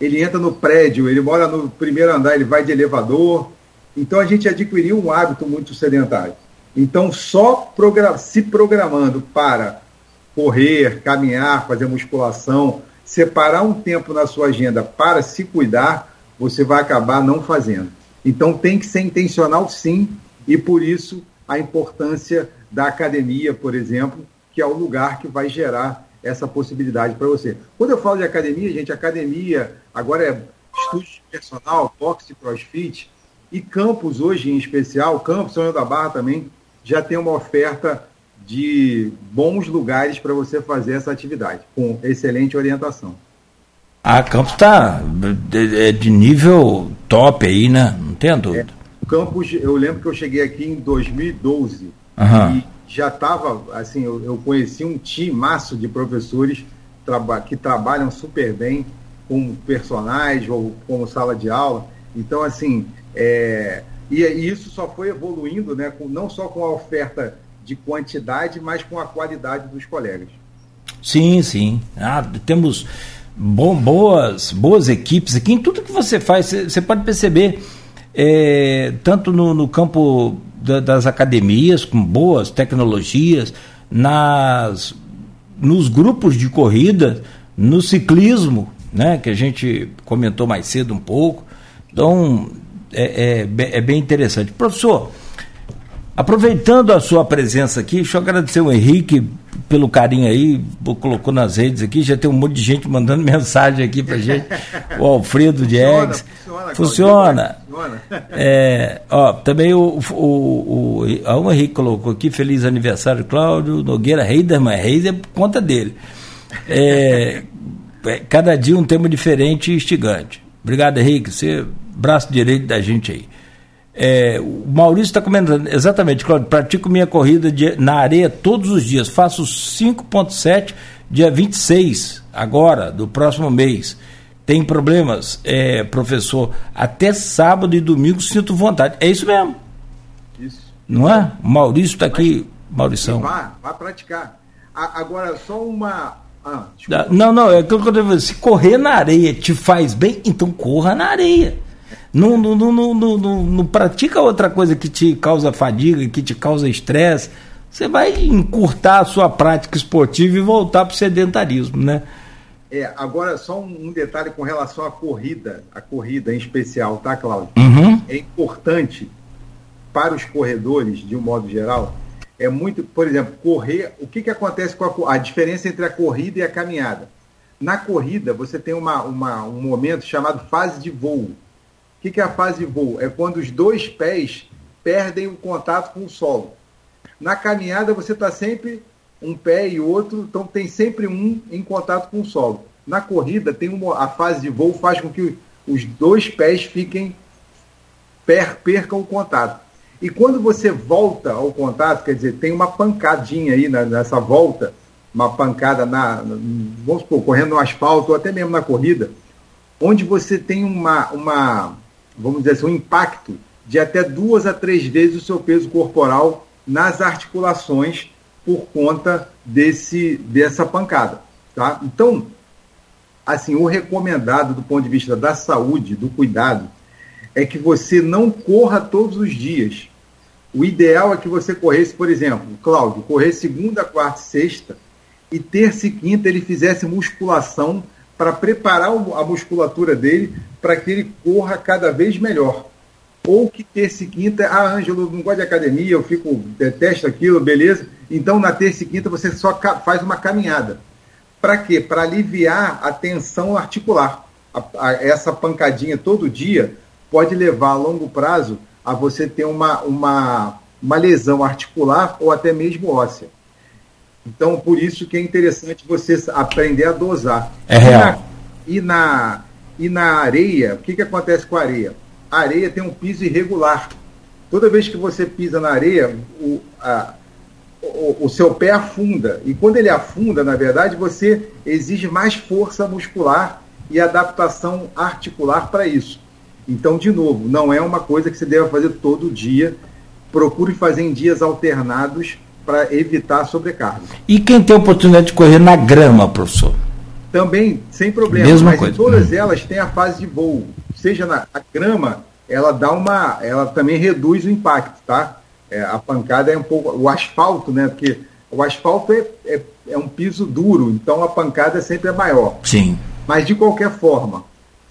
[SPEAKER 3] Ele entra no prédio, ele mora no primeiro andar, ele vai de elevador então a gente adquiriu um hábito muito sedentário. Então, só se programando para correr, caminhar, fazer musculação, separar um tempo na sua agenda para se cuidar, você vai acabar não fazendo. Então, tem que ser intencional, sim, e por isso a importância da academia, por exemplo, que é o lugar que vai gerar essa possibilidade para você. Quando eu falo de academia, gente, academia agora é estudo personal, boxe, crossfit, e Campos, hoje em especial, Campos, São João da Barra também, já tem uma oferta de bons lugares para você fazer essa atividade, com excelente orientação.
[SPEAKER 2] A Campos está de, de, nível top aí, né? Não tem dúvida.
[SPEAKER 3] É, Campos, eu lembro que eu cheguei aqui em 2012 uhum. e já estava, assim, eu, eu, conheci um timaço de professores traba que trabalham super bem como personagens ou como sala de aula. Então, assim, é, e, e, isso só foi evoluindo, né, com, não só com a oferta de quantidade, mas com a qualidade dos colegas.
[SPEAKER 2] Sim, sim. Ah, temos boas, boas equipes aqui. Em tudo que você faz, você pode perceber, é, tanto no, no campo da, das academias, com boas tecnologias, nas, nos grupos de corrida, no ciclismo, né, que a gente comentou mais cedo um pouco. Então, é, é, é bem interessante. Professor, aproveitando a sua presença aqui, deixa eu agradecer o Henrique pelo carinho aí, colocou nas redes aqui, já tem um monte de gente mandando mensagem aqui pra gente. o Alfredo Diegues. Funciona, funciona. funciona. É, ó, também o, o, o, o, Henrique colocou aqui, feliz aniversário, Cláudio Nogueira Heiderman, Reis é por conta dele. É, é, cada dia um tema diferente e instigante. Obrigado, Henrique. Você braço direito da gente aí. É, o Maurício está comentando, exatamente, Claudio, pratico minha corrida de, na areia todos os dias, faço 5.7 dia 26, agora, do próximo mês. Tem problemas, é, professor, até sábado e domingo sinto vontade. É isso mesmo. Isso. Não é? O Maurício está aqui, Maurição.
[SPEAKER 3] Vá, vá praticar. A, agora, só uma,
[SPEAKER 2] ah, não, não, é que eu digo, se correr na areia te faz bem, então corra na areia. Não, não, não, não, não, pratica outra coisa que te causa fadiga, que te causa estresse. Você vai encurtar a sua prática esportiva e voltar para o sedentarismo, né?
[SPEAKER 3] É, agora só um, um, detalhe com relação à corrida, a corrida em especial, tá, Cláudio?
[SPEAKER 2] Uhum.
[SPEAKER 3] É importante para os corredores, de um modo geral, é muito, por exemplo, correr. O que, que acontece com a, a diferença entre a corrida e a caminhada? Na corrida, você tem uma, uma, um momento chamado fase de voo que, que é a fase voo? É quando os dois pés perdem o contato com o solo. Na caminhada, você está sempre um pé e outro, então tem sempre um em contato com o solo. Na corrida, tem uma, a fase de voo faz com que os dois pés fiquem per, percam o contato. E quando você volta ao contato, quer dizer, tem uma pancadinha aí nessa volta, uma pancada na, vamos supor, correndo no asfalto ou até mesmo na corrida, onde você tem uma, uma vamos dizer assim, um impacto de até duas a três vezes o seu peso corporal nas articulações por conta desse, dessa pancada. Tá? Então, assim, o recomendado do ponto de vista da saúde, do cuidado, é que você não corra todos os dias. O ideal é que você corresse, por exemplo, Cláudio, correr segunda, quarta e sexta, e terça e quinta ele fizesse musculação para preparar a musculatura dele para que ele corra cada vez melhor. Ou que terça e quinta, ah, Ângelo, não gosto de academia, eu fico, detesto aquilo, beleza. Então, na terça e quinta, você só faz uma caminhada. Para quê? Para aliviar a tensão articular. A, a, essa pancadinha todo dia pode levar a longo prazo a você ter uma, uma, uma lesão articular ou até mesmo óssea. Então, por isso que é interessante você aprender a dosar.
[SPEAKER 2] É real.
[SPEAKER 3] E na, e na, e na areia, o que, que acontece com a areia? A areia tem um piso irregular. Toda vez que você pisa na areia, o, a, o, o seu pé afunda. E quando ele afunda, na verdade, você exige mais força muscular e adaptação articular para isso. Então, de novo, não é uma coisa que você deve fazer todo dia. Procure fazer em dias alternados para evitar sobrecarga.
[SPEAKER 2] E quem tem oportunidade de correr na grama, professor?
[SPEAKER 3] Também, sem problema.
[SPEAKER 2] Mesma
[SPEAKER 3] mas
[SPEAKER 2] coisa.
[SPEAKER 3] todas hum. elas têm a fase de voo. Seja na a grama, ela dá uma. ela também reduz o impacto, tá? É, a pancada é um pouco. O asfalto, né? Porque o asfalto é, é, é um piso duro, então a pancada sempre é maior.
[SPEAKER 2] Sim.
[SPEAKER 3] Mas de qualquer forma,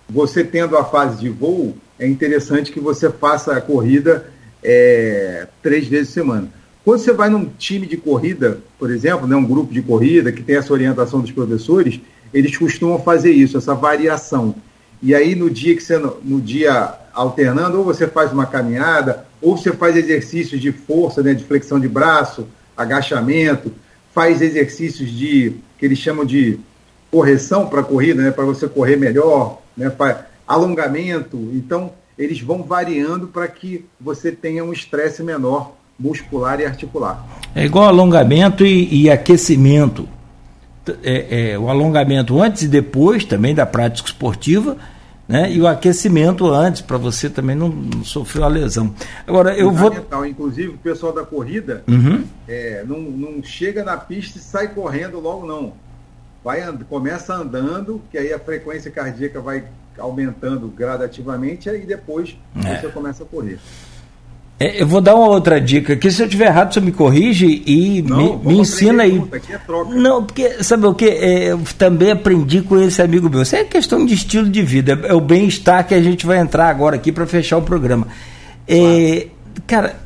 [SPEAKER 3] você tendo a fase de voo, é interessante que você faça a corrida é, três vezes por semana. Quando você vai num time de corrida, por exemplo, né, um grupo de corrida que tem essa orientação dos professores, eles costumam fazer isso, essa variação. E aí no dia que você no dia alternando, ou você faz uma caminhada, ou você faz exercícios de força, né, de flexão de braço, agachamento, faz exercícios de que eles chamam de correção para a corrida, né, para você correr melhor, né, alongamento. Então, eles vão variando para que você tenha um estresse menor muscular e articular.
[SPEAKER 2] É igual alongamento e, e aquecimento. É, é, o alongamento antes e depois também da prática esportiva, né? E o aquecimento antes, para você também não, não sofrer a lesão. Agora, eu vou.
[SPEAKER 3] Inclusive, o pessoal da corrida
[SPEAKER 2] uhum.
[SPEAKER 3] é, não, não chega na pista e sai correndo logo, não. Vai and... Começa andando, que aí a frequência cardíaca vai aumentando gradativamente, e depois é. você começa a correr.
[SPEAKER 2] É, eu vou dar uma outra dica aqui. Se eu tiver errado, você me corrige e Não, me, me ensina aí.
[SPEAKER 3] É
[SPEAKER 2] Não, porque, sabe o que? É, eu também aprendi com esse amigo meu. Isso é questão de estilo de vida. É o bem-estar que a gente vai entrar agora aqui para fechar o programa. É, cara,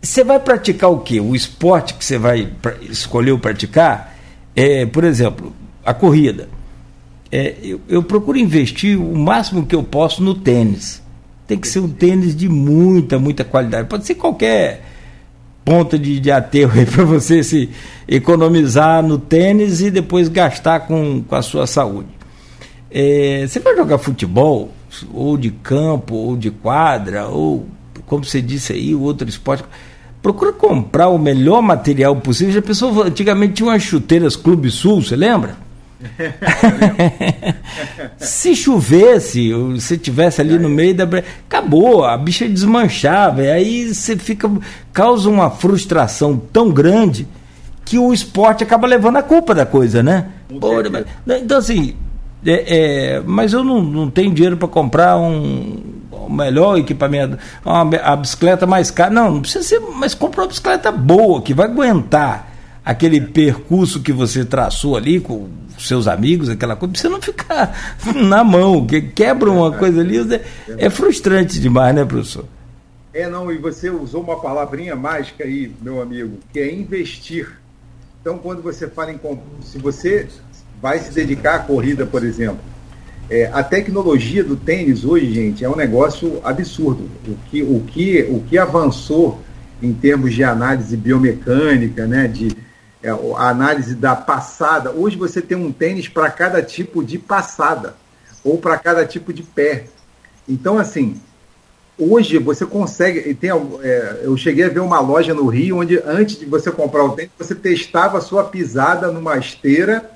[SPEAKER 2] você vai praticar o quê? O esporte que você vai escolher praticar? É, por exemplo, a corrida. É, eu, eu procuro investir o máximo que eu posso no tênis tem que ser um tênis de muita, muita qualidade. Pode ser qualquer ponta de, de aterro aí para você se economizar no tênis e depois gastar com, com a sua saúde. É, você vai jogar futebol, ou de campo, ou de quadra, ou como você disse aí, outro esporte. Procura comprar o melhor material possível. Já pensou, antigamente tinha umas chuteiras Clube Sul, você lembra? se chovesse, se tivesse ali no meio da. Acabou, a bicha desmanchava. E aí você fica. causa uma frustração tão grande que o esporte acaba levando a culpa da coisa, né? Pô, então, assim. É, é, mas eu não, não tenho dinheiro para comprar um, um, melhor equipamento, uma, a bicicleta mais cara. Não, não precisa ser, mas compra uma bicicleta boa, que vai aguentar aquele percurso que você traçou ali com seus amigos, aquela coisa, você não ficar na mão, que quebra uma coisa ali, é frustrante demais, né, professor?
[SPEAKER 3] É, não, e você usou uma palavrinha mágica aí, meu amigo, que é investir. Então, quando você fala em. Se você vai se dedicar à corrida, por exemplo, é, a tecnologia do tênis hoje, gente, é um negócio absurdo. O que, o que, o que avançou em termos de análise biomecânica, né, de, é, a análise da passada. Hoje você tem um tênis para cada tipo de passada ou para cada tipo de pé. Então, assim, hoje você consegue. Tem, é, eu cheguei a ver uma loja no Rio onde, antes de você comprar o tênis, você testava a sua pisada numa esteira.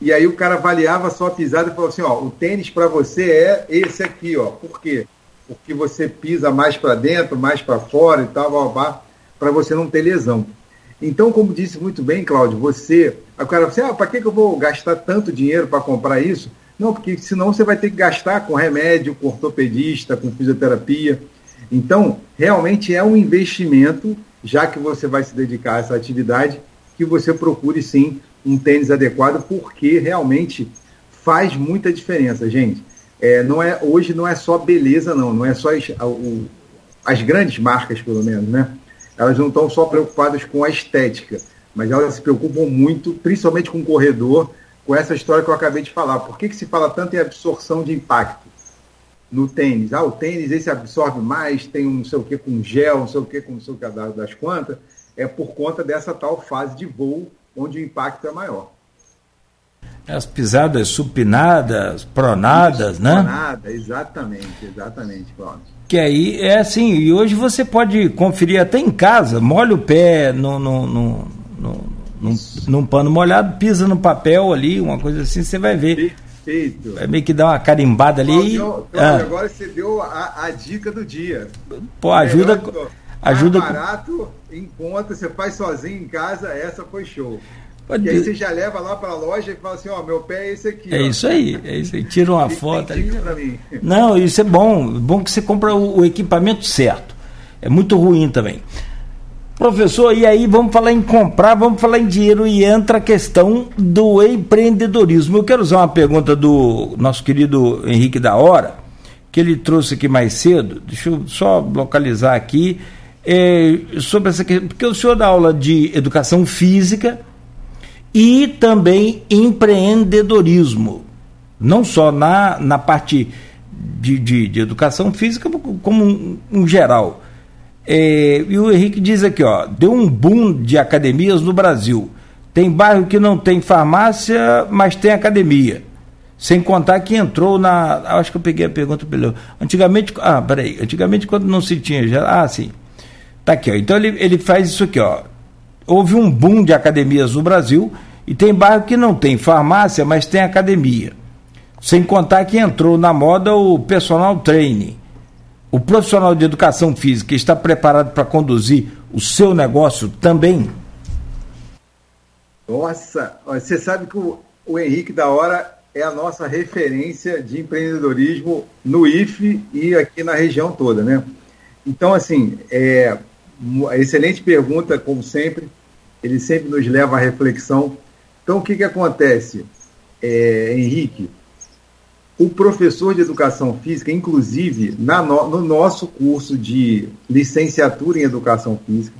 [SPEAKER 3] E aí o cara avaliava a sua pisada e falou assim: ó, o tênis para você é esse aqui, ó. Por quê? Porque você pisa mais para dentro, mais para fora e tal, para você não ter lesão. Então, como disse muito bem, Cláudio, você. O cara você, ah, para que, que eu vou gastar tanto dinheiro para comprar isso? Não, porque senão você vai ter que gastar com remédio, com ortopedista, com fisioterapia. Então, realmente é um investimento, já que você vai se dedicar a essa atividade, que você procure sim um tênis adequado, porque realmente faz muita diferença, gente. É, não é, hoje não é só beleza, não, não é só as, as grandes marcas, pelo menos, né? Elas não estão só preocupadas com a estética, mas elas se preocupam muito, principalmente com o corredor, com essa história que eu acabei de falar. Por que, que se fala tanto em absorção de impacto no tênis? Ah, o tênis esse absorve mais, tem um não sei o que com gel, não sei o que com não sei o que das quantas. É por conta dessa tal fase de voo onde o impacto é maior.
[SPEAKER 2] As pisadas supinadas, pronadas, Isso, né?
[SPEAKER 3] Pronada, exatamente, exatamente, Cláudio.
[SPEAKER 2] Que aí é assim, e hoje você pode conferir até em casa, molha o pé no, no, no, no num, num, pano molhado, pisa no papel ali, uma coisa assim, você vai ver. Perfeito. É meio que dá uma carimbada ali.
[SPEAKER 3] Cláudio, ah. Agora você deu a, a, dica do dia.
[SPEAKER 2] Pô, ajuda. Melhor, ajuda.
[SPEAKER 3] barato, em conta, você faz sozinho em casa, essa foi show. Pode... E aí você já leva lá para a loja e fala assim, ó, meu pé é esse aqui.
[SPEAKER 2] É ó. isso aí, é isso aí. Tira uma foto ali. Não, isso é bom. Bom que você compra o, o equipamento certo. É muito ruim também. Professor, e aí vamos falar em comprar, vamos falar em dinheiro e entra a questão do empreendedorismo. Eu quero usar uma pergunta do nosso querido Henrique da Hora, que ele trouxe aqui mais cedo. Deixa eu só localizar aqui. É, sobre essa questão, porque o senhor dá aula de educação física, e também empreendedorismo, não só na, na parte de, de, de educação física, como um, um geral. É, e o Henrique diz aqui, ó, deu um boom de academias no Brasil. Tem bairro que não tem farmácia, mas tem academia. Sem contar que entrou na. Acho que eu peguei a pergunta pelo. Antigamente. Ah, peraí. Antigamente, quando não se tinha. Já, ah, sim. Tá aqui, ó. Então ele, ele faz isso aqui, ó houve um boom de academias no Brasil e tem bairro que não tem farmácia, mas tem academia. Sem contar que entrou na moda o personal training. O profissional de educação física está preparado para conduzir o seu negócio também?
[SPEAKER 3] Nossa, você sabe que o, o Henrique da Hora é a nossa referência de empreendedorismo no IFE e aqui na região toda, né? Então, assim, é, excelente pergunta, como sempre ele sempre nos leva à reflexão. Então, o que, que acontece, é, Henrique? O professor de educação física, inclusive na no, no nosso curso de licenciatura em educação física,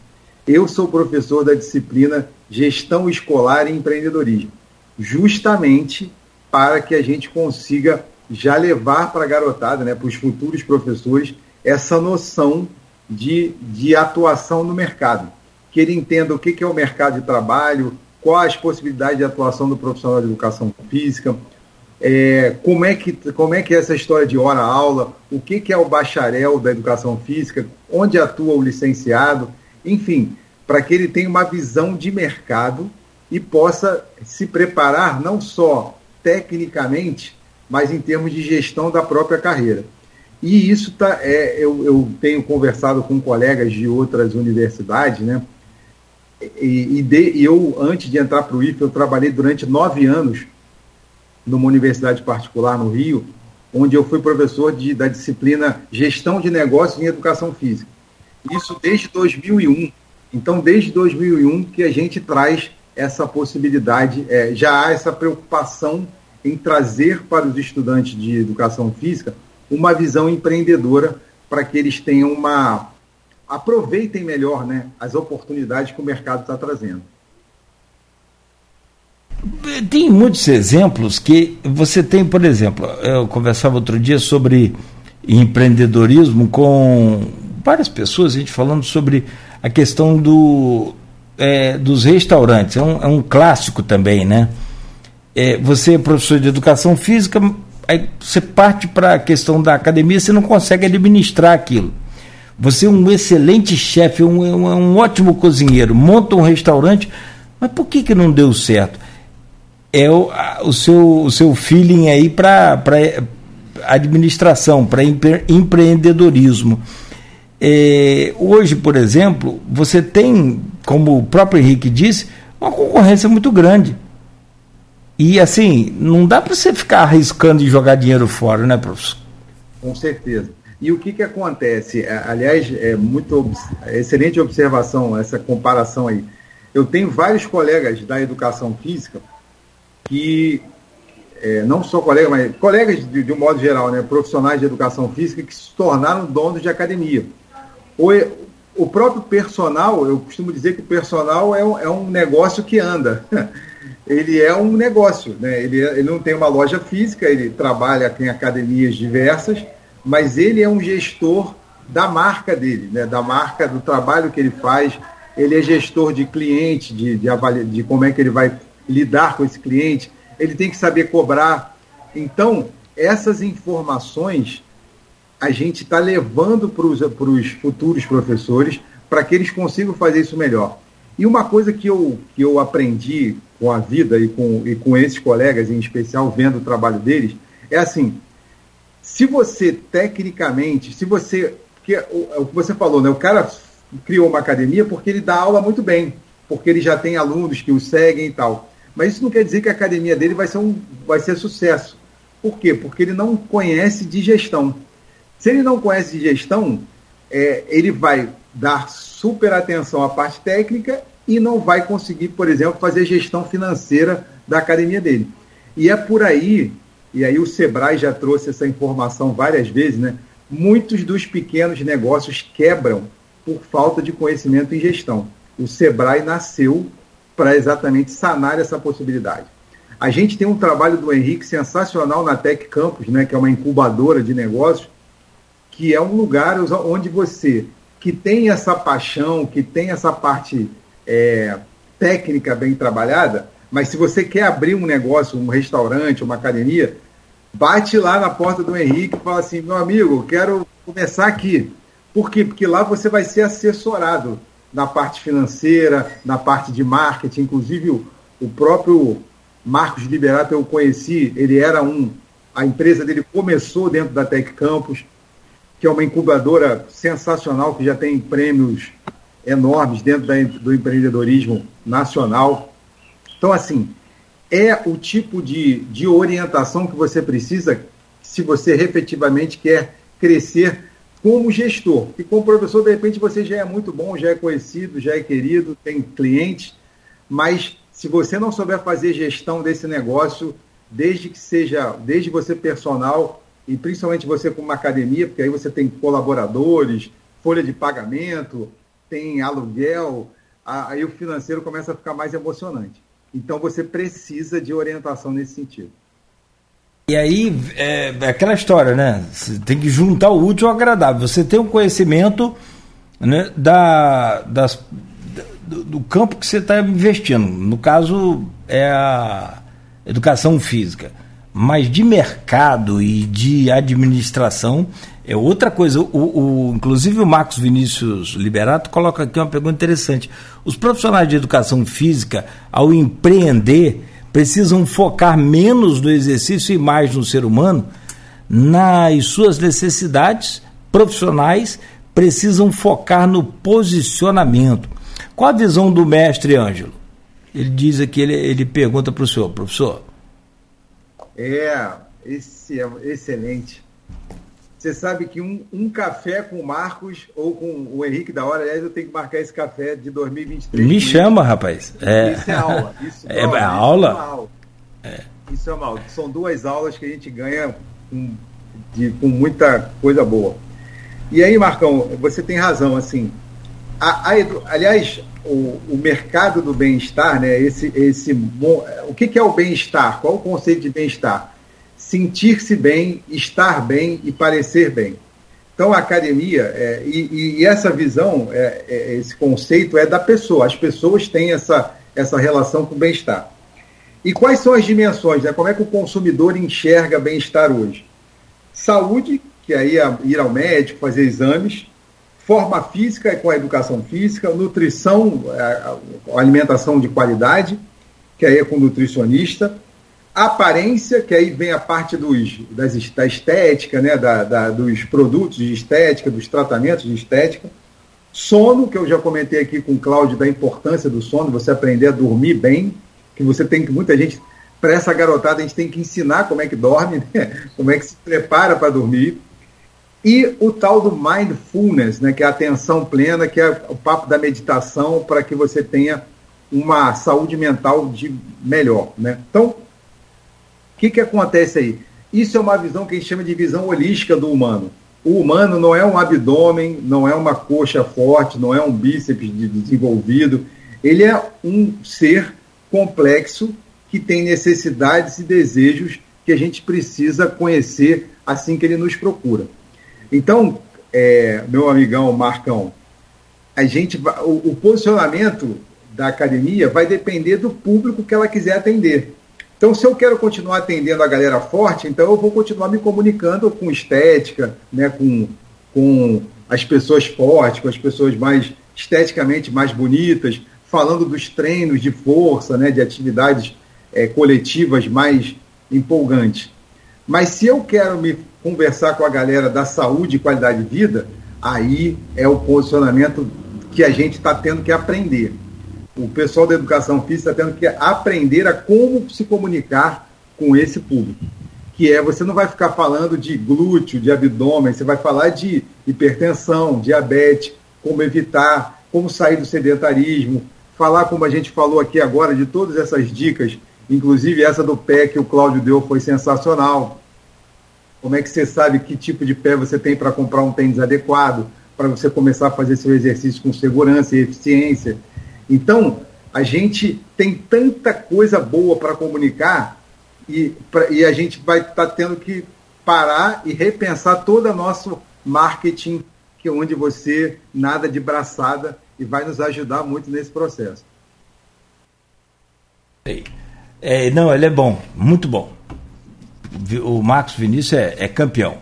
[SPEAKER 3] eu sou professor da disciplina Gestão Escolar e Empreendedorismo, justamente para que a gente consiga já levar para a garotada, né, para os futuros professores, essa noção de, de atuação no mercado que ele entenda o que é o mercado de trabalho, quais as possibilidades de atuação do profissional de educação física, é, como, é que, como é que é essa história de hora-aula, o que, que é o bacharel da educação física, onde atua o licenciado, enfim, para que ele tenha uma visão de mercado e possa se preparar não só tecnicamente, mas em termos de gestão da própria carreira. E isso tá, é, eu, eu tenho conversado com colegas de outras universidades, né? E, e, de, e eu, antes de entrar para o IFE, eu trabalhei durante nove anos numa universidade particular no Rio, onde eu fui professor de, da disciplina Gestão de Negócios em Educação Física. Isso desde 2001. Então, desde 2001 que a gente traz essa possibilidade, é, já há essa preocupação em trazer para os estudantes de educação física uma visão empreendedora para que eles tenham uma, aproveitem melhor né, as oportunidades que o mercado está trazendo.
[SPEAKER 2] Tem muitos exemplos que você tem, por exemplo, eu conversava outro dia sobre empreendedorismo com várias pessoas, a gente falando sobre a questão do, é, dos restaurantes. É um, é um, clássico também, né? É, você é professor de educação física, aí você parte para a questão da academia, você não consegue administrar aquilo. Você é um excelente chefe, um, um, ótimo cozinheiro, monta um restaurante, mas por que, que não deu certo? É o, a, o, seu, o seu feeling aí para administração, para empre, empreendedorismo. É, hoje, por exemplo, você tem, como o próprio Henrique disse, uma concorrência muito grande. E assim, não dá para você ficar arriscando e jogar dinheiro fora, né, professor?
[SPEAKER 3] Com certeza. E o que, que acontece? É, aliás, é muito é excelente observação essa comparação aí. Eu tenho vários colegas da educação física que é, não só colegas, mas colegas de, de, um modo geral, né, profissionais de educação física que se tornaram donos de academia. O, o próprio personal, eu costumo dizer que o personal é, é um negócio que anda. ele é um negócio, né? ele, ele não tem uma loja física, ele trabalha em academias diversas, mas ele é um gestor da marca dele, né? da marca, do trabalho que ele faz. Ele é gestor de cliente, de, de, de como é que ele vai lidar com esse cliente, ele tem que saber cobrar. Então, essas informações a gente está levando para os futuros professores para que eles consigam fazer isso melhor. E uma coisa que eu, que eu aprendi com a vida e com, e com esses colegas, em especial, vendo o trabalho deles, é assim: se você tecnicamente, se você. Porque o, o que você falou, né? O cara criou uma academia porque ele dá aula muito bem, porque ele já tem alunos que o seguem e tal. Mas isso não quer dizer que a academia dele vai ser, um, vai ser sucesso. Por quê? Porque ele não conhece de gestão. Se ele não conhece de gestão, é, ele vai dar super atenção à parte técnica e não vai conseguir, por exemplo, fazer gestão financeira da academia dele. E é por aí, e aí o Sebrae já trouxe essa informação várias vezes, né? Muitos dos pequenos negócios quebram por falta de conhecimento em gestão. O Sebrae nasceu para exatamente sanar essa possibilidade. A gente tem um trabalho do Henrique sensacional na Tech Campus, né, que é uma incubadora de negócios, que é um lugar onde você, que tem essa paixão, que tem essa parte é, técnica bem trabalhada, mas se você quer abrir um negócio, um restaurante, uma academia, bate lá na porta do Henrique e fala assim, meu amigo, quero começar aqui. Por quê? Porque lá você vai ser assessorado na parte financeira, na parte de marketing, inclusive o, o próprio Marcos Liberato eu conheci, ele era um, a empresa dele começou dentro da Tech Campus, que é uma incubadora sensacional, que já tem prêmios enormes dentro da, do empreendedorismo nacional. Então, assim, é o tipo de, de orientação que você precisa se você efetivamente quer crescer como gestor. E como professor, de repente, você já é muito bom, já é conhecido, já é querido, tem clientes, mas se você não souber fazer gestão desse negócio, desde que seja, desde você personal, e principalmente você como uma academia, porque aí você tem colaboradores, folha de pagamento, tem aluguel, aí o financeiro começa a ficar mais emocionante. Então você precisa de orientação nesse sentido.
[SPEAKER 2] E aí é, é aquela história, né? Você tem que juntar o útil ao agradável. Você tem um conhecimento né, da, das, do, do campo que você está investindo. No caso, é a educação física mas de mercado e de administração é outra coisa. O, o, inclusive o Marcos Vinícius Liberato coloca aqui uma pergunta interessante. Os profissionais de educação física, ao empreender, precisam focar menos no exercício e mais no ser humano, nas suas necessidades profissionais, precisam focar no posicionamento. Qual a visão do mestre Ângelo? Ele diz aqui, ele, ele pergunta para o senhor, professor,
[SPEAKER 3] é, esse é excelente. Você sabe que um, um café com o Marcos ou com o Henrique da Hora, aliás, eu tenho que marcar esse café de 2023.
[SPEAKER 2] Me chama, rapaz.
[SPEAKER 3] É. Isso é aula. Isso,
[SPEAKER 2] é, é aula?
[SPEAKER 3] Isso é aula. É. Isso é uma aula. São duas aulas que a gente ganha com, de, com muita coisa boa. E aí, Marcão, você tem razão, assim. A, a, aliás, o, o mercado do bem-estar, né? Esse, esse, o que, que é o bem-estar? Qual o conceito de bem-estar? Sentir-se bem, estar bem e parecer bem. Então, a academia, é, e, e, essa visão, é, é, esse conceito é da pessoa. As pessoas têm essa, essa relação com o bem-estar. E quais são as dimensões? Né? Como é que o consumidor enxerga bem-estar hoje? Saúde, que é ir ao médico, fazer exames forma física com a educação física, nutrição, é, alimentação de qualidade, que aí é com nutricionista, aparência, que aí vem a parte dos, das, da estética, né, da, da, dos produtos de estética, dos tratamentos de estética, sono, que eu já comentei aqui com o Cláudio da importância do sono, você aprender a dormir bem, que você tem que, muita gente, para essa garotada, a gente tem que ensinar como é que dorme, né? como é que se prepara para dormir, e o tal do mindfulness, né, que é a atenção plena, que é o papo da meditação para que você tenha uma saúde mental de melhor. Né? Então, que, que acontece aí? Isso é uma visão que a gente chama de visão holística do humano. O humano não é um abdômen, não é uma coxa forte, não é um bíceps desenvolvido. Ele é um ser complexo que tem necessidades e desejos que a gente precisa conhecer assim que ele nos procura. Então, é, meu amigão Marcão, a gente o, o posicionamento da academia vai depender do público que ela quiser atender. Então, se eu quero continuar atendendo a galera forte, então eu vou continuar me comunicando com estética, né, com, com as pessoas fortes, com as pessoas mais esteticamente mais bonitas, falando dos treinos de força, né, de atividades é, coletivas mais empolgantes. Mas se eu quero me conversar com a galera da saúde e qualidade de vida, aí é o posicionamento que a gente está tendo que aprender o pessoal da educação física está tendo que aprender a como se comunicar com esse público. Que é, você não vai ficar falando de glúteo, de abdômen, você vai falar de hipertensão, diabetes, como evitar, como sair do sedentarismo, falar como a gente falou aqui agora de todas essas dicas, inclusive essa do pé que o Cláudio deu foi sensacional. Como é que você sabe que tipo de pé você tem para comprar um tênis adequado, para você começar a fazer seu exercício com segurança e eficiência. Então, a gente tem tanta coisa boa para comunicar e, pra, e a gente vai estar tá tendo que parar e repensar todo o nosso marketing, que é onde você nada de braçada e vai nos ajudar muito nesse processo.
[SPEAKER 2] É, não, ele é bom, muito bom. O Marcos Vinícius é, é campeão.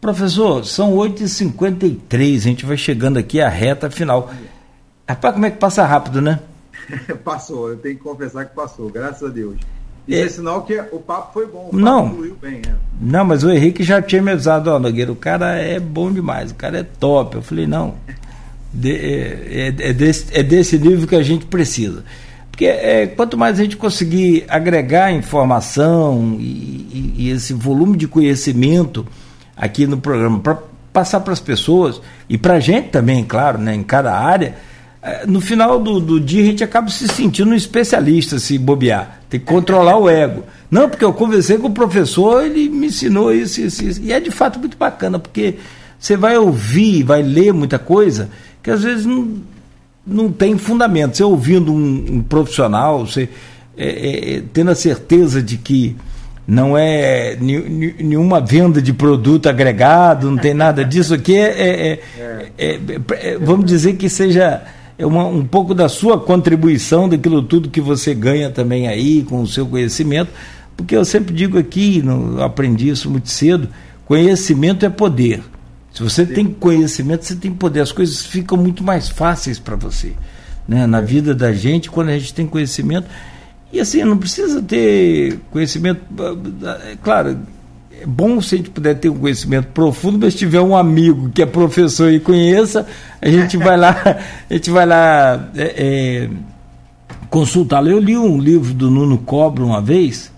[SPEAKER 2] Professor, são 8h53, a gente vai chegando aqui à reta final. Rapaz, como é que passa rápido, né?
[SPEAKER 3] passou, eu tenho que confessar que passou, graças a Deus. Isso é, é sinal que o papo foi bom, o
[SPEAKER 2] não, fluiu bem. É. Não, mas o Henrique já tinha me avisado, ó, Nogueira, o cara é bom demais, o cara é top. Eu falei, não, de, é, é, é, desse, é desse nível que a gente precisa. Porque é, quanto mais a gente conseguir agregar informação e, e, e esse volume de conhecimento aqui no programa para passar para as pessoas e para a gente também, claro, né, em cada área, no final do, do dia a gente acaba se sentindo um especialista se bobear. Tem que controlar o ego. Não, porque eu conversei com o professor, ele me ensinou isso, isso, isso. E é de fato muito bacana, porque você vai ouvir, vai ler muita coisa que às vezes não, não tem fundamento. Você ouvindo um, um profissional, você é, é, é tendo a certeza de que não é nenhuma venda de produto agregado, não tem nada disso aqui. É, é, é, vamos dizer que seja é uma, um pouco da sua contribuição, daquilo tudo que você ganha também aí com o seu conhecimento, porque eu sempre digo aqui, no, aprendi isso muito cedo, conhecimento é poder. Se você tem conhecimento, você tem poder. As coisas ficam muito mais fáceis para você. Né? Na vida da gente, quando a gente tem conhecimento. E assim, não precisa ter conhecimento. É claro, é bom se a gente puder ter um conhecimento profundo, mas se tiver um amigo que é professor e conheça, a gente vai lá, a gente vai lá é, é, consultá-lo. Eu li um livro do Nuno Cobra uma vez,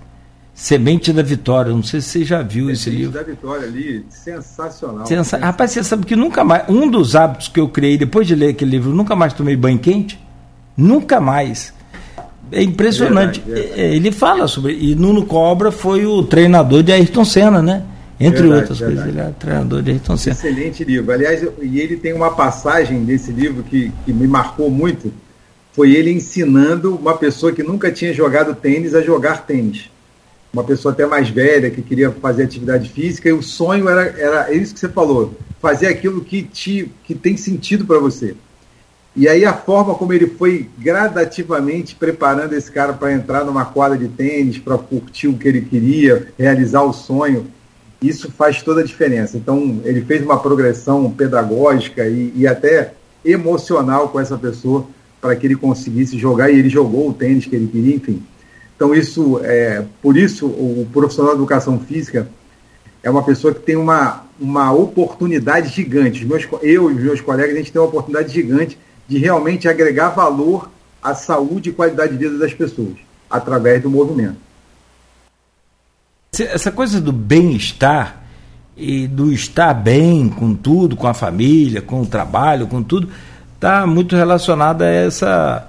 [SPEAKER 2] Semente da Vitória. Não sei se você já viu Semente esse livro.
[SPEAKER 3] Semente da Vitória ali, sensacional.
[SPEAKER 2] Sensa... Rapaz, você sabe que nunca mais. Um dos hábitos que eu criei depois de ler aquele livro, nunca mais tomei banho quente. Nunca mais. É impressionante. Verdade, verdade. É, ele fala sobre. E Nuno Cobra foi o treinador de Ayrton Senna, né? Entre verdade, outras coisas, ele é treinador de Ayrton Senna.
[SPEAKER 3] Excelente livro. Aliás, e ele tem uma passagem desse livro que, que me marcou muito. Foi ele ensinando uma pessoa que nunca tinha jogado tênis a jogar tênis. Uma pessoa até mais velha que queria fazer atividade física e o sonho era, era isso que você falou, fazer aquilo que, te, que tem sentido para você. E aí a forma como ele foi gradativamente preparando esse cara para entrar numa quadra de tênis, para curtir o que ele queria, realizar o sonho, isso faz toda a diferença. Então ele fez uma progressão pedagógica e, e até emocional com essa pessoa para que ele conseguisse jogar e ele jogou o tênis que ele queria, enfim. Então isso é por isso o profissional de educação física é uma pessoa que tem uma, uma oportunidade gigante. Meus, eu e os meus colegas a gente tem uma oportunidade gigante de realmente agregar valor à saúde e qualidade de vida das pessoas, através do movimento.
[SPEAKER 2] Essa coisa do bem-estar e do estar bem com tudo, com a família, com o trabalho, com tudo, está muito relacionada a essa,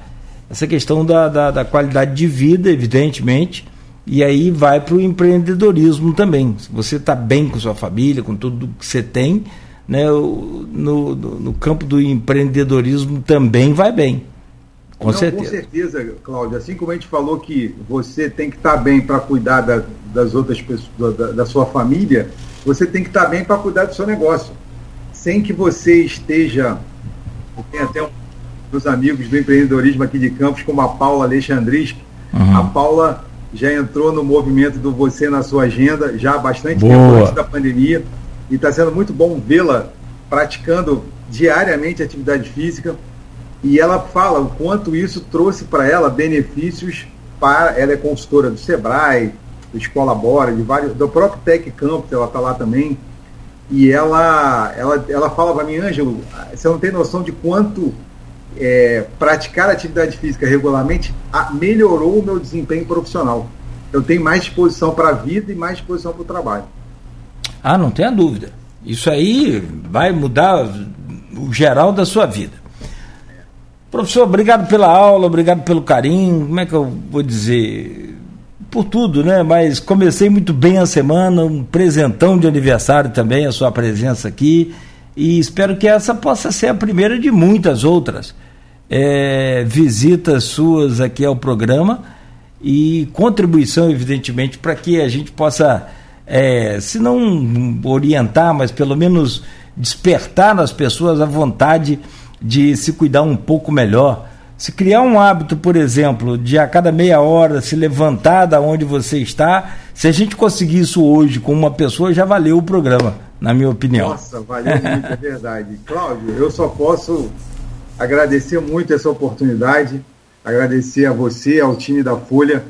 [SPEAKER 2] essa questão da, da, da, qualidade de vida, evidentemente, e aí vai para o empreendedorismo também. Se você está bem com sua família, com tudo que você tem, né, no, no, campo do empreendedorismo também vai bem.
[SPEAKER 3] Com Não, certeza. Com certeza, Cláudio. Assim como a gente falou que você tem que estar tá bem para cuidar da, das outras pessoas, da, da, sua família, você tem que estar tá bem para cuidar do seu negócio. Sem que você esteja. Tem até um dos amigos do empreendedorismo aqui de Campos, como a Paula Alexandris. Uhum. A Paula já entrou no movimento do Você na sua agenda já há bastante Boa. tempo antes da pandemia. E está sendo muito bom vê-la praticando diariamente atividade física e ela fala o quanto isso trouxe para ela benefícios para ela é consultora do Sebrae, do Escola Bora, de vários, do próprio Tech Campus, ela está lá também. E ela, ela, ela fala para mim, Ângelo, você não tem noção de quanto é, praticar atividade física regularmente a, melhorou o meu desempenho profissional. Eu tenho mais disposição para a vida e mais disposição para o trabalho.
[SPEAKER 2] Ah, não tenha dúvida. Isso aí vai mudar o geral da sua vida. Professor, obrigado pela aula, obrigado pelo carinho. Como é que eu vou dizer? Por tudo, né? Mas comecei muito bem a semana, um presentão de aniversário também, a sua presença aqui. E espero que essa possa ser a primeira de muitas outras é, visitas suas aqui ao programa e contribuição, evidentemente, para que a gente possa, é, se não orientar, mas pelo menos despertar nas pessoas a vontade de se cuidar um pouco melhor. Se criar um hábito, por exemplo, de a cada meia hora se levantar da onde você está, se a gente conseguir isso hoje com uma pessoa, já valeu o programa, na minha opinião.
[SPEAKER 3] Nossa, valeu muito, é verdade. Cláudio, eu só posso agradecer muito essa oportunidade, agradecer a você, ao time da Folha,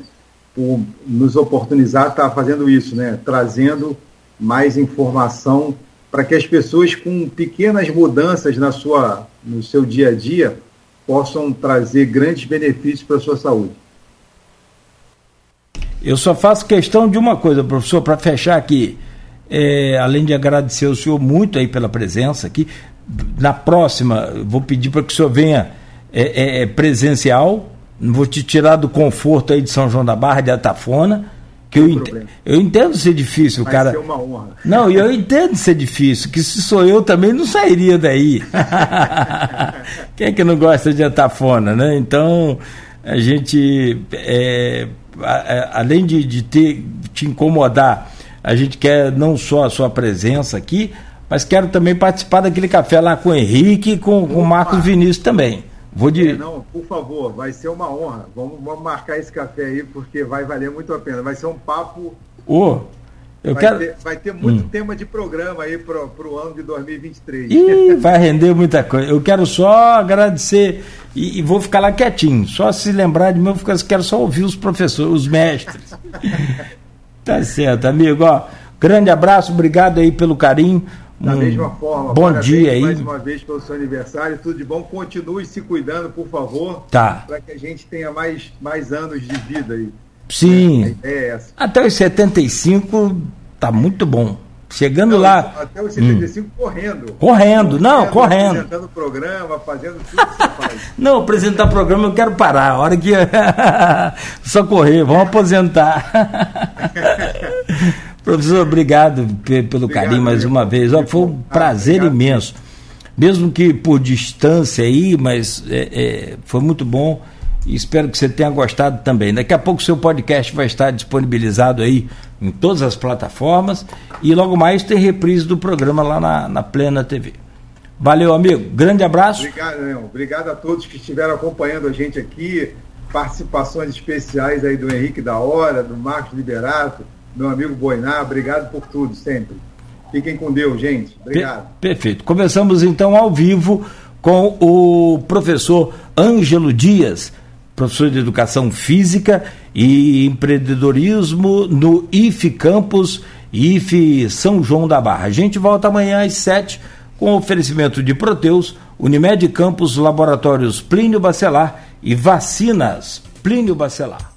[SPEAKER 3] por nos oportunizar estar fazendo isso, né? Trazendo mais informação para que as pessoas com pequenas mudanças na sua, no seu dia a dia possam trazer grandes benefícios para a sua saúde.
[SPEAKER 2] Eu só faço questão de uma coisa, professor, para fechar aqui. É, além de agradecer o senhor muito aí pela presença aqui, na próxima vou pedir para que o senhor venha é, é, é presencial, vou te tirar do conforto aí de São João da Barra, de Atafona que eu, ent eu entendo ser difícil, Vai cara. Ser uma honra. Não, e eu entendo ser difícil, que se sou eu também não sairia daí. Quem é que não gosta de atafona, né? Então, a gente, é, a, além de, de ter, te incomodar, a gente quer não só a sua presença aqui, mas quero também participar daquele café lá com o Henrique e com o Marcos Vinícius também. Vou de...
[SPEAKER 3] É, não, por favor, vai ser uma honra. Vamos, vamos, marcar esse café aí, porque vai valer muito a pena. Vai ser um papo.
[SPEAKER 2] Oh, eu
[SPEAKER 3] vai,
[SPEAKER 2] quero...
[SPEAKER 3] ter, vai ter muito hum. tema de programa aí para o ano de 2023.
[SPEAKER 2] Ih, vai render muita coisa. Eu quero só agradecer e, e, vou ficar lá quietinho. Só se lembrar de mim, eu quero só ouvir os professores, os mestres. tá certo, amigo. Ó, grande abraço, obrigado aí pelo carinho.
[SPEAKER 3] Da hum, mesma forma,
[SPEAKER 2] bom dia aí.
[SPEAKER 3] mais uma vez pelo seu aniversário, tudo de bom. Continue se cuidando, por favor.
[SPEAKER 2] Tá.
[SPEAKER 3] Para que a gente tenha mais, mais anos de vida aí.
[SPEAKER 2] Sim. É, é essa. Até os 75 tá muito bom. Chegando não, lá.
[SPEAKER 3] Até os 75 hum. correndo.
[SPEAKER 2] Correndo, não, correndo.
[SPEAKER 3] Apresentando programa, fazendo tudo que você faz.
[SPEAKER 2] Não, apresentar programa eu quero parar. A hora que. Só correr, vamos aposentar. Professor, obrigado pelo obrigado, carinho mais uma vez. Ó, foi um prazer ah, imenso. Mesmo que por distância aí, mas é, é, foi muito bom e espero que você tenha gostado também. Daqui a pouco o seu podcast vai estar disponibilizado aí em todas as plataformas e logo mais tem reprise do programa lá na, na Plena TV. Valeu, amigo. Grande abraço.
[SPEAKER 3] Obrigado, Leão. Obrigado a todos que estiveram acompanhando a gente aqui. Participações especiais aí do Henrique da Hora, do Marcos Liberato meu amigo Boiná, obrigado por tudo, sempre. Fiquem com Deus, gente. Obrigado.
[SPEAKER 2] perfeito. Começamos então ao vivo com o professor Ângelo Dias, professor de Educação Física e Empreendedorismo no IFE Campus, IFE São João da Barra. A gente volta amanhã às sete com oferecimento de Proteus, Unimed Campus, Laboratórios Plínio Bacelar e Vacinas Plínio Bacelar.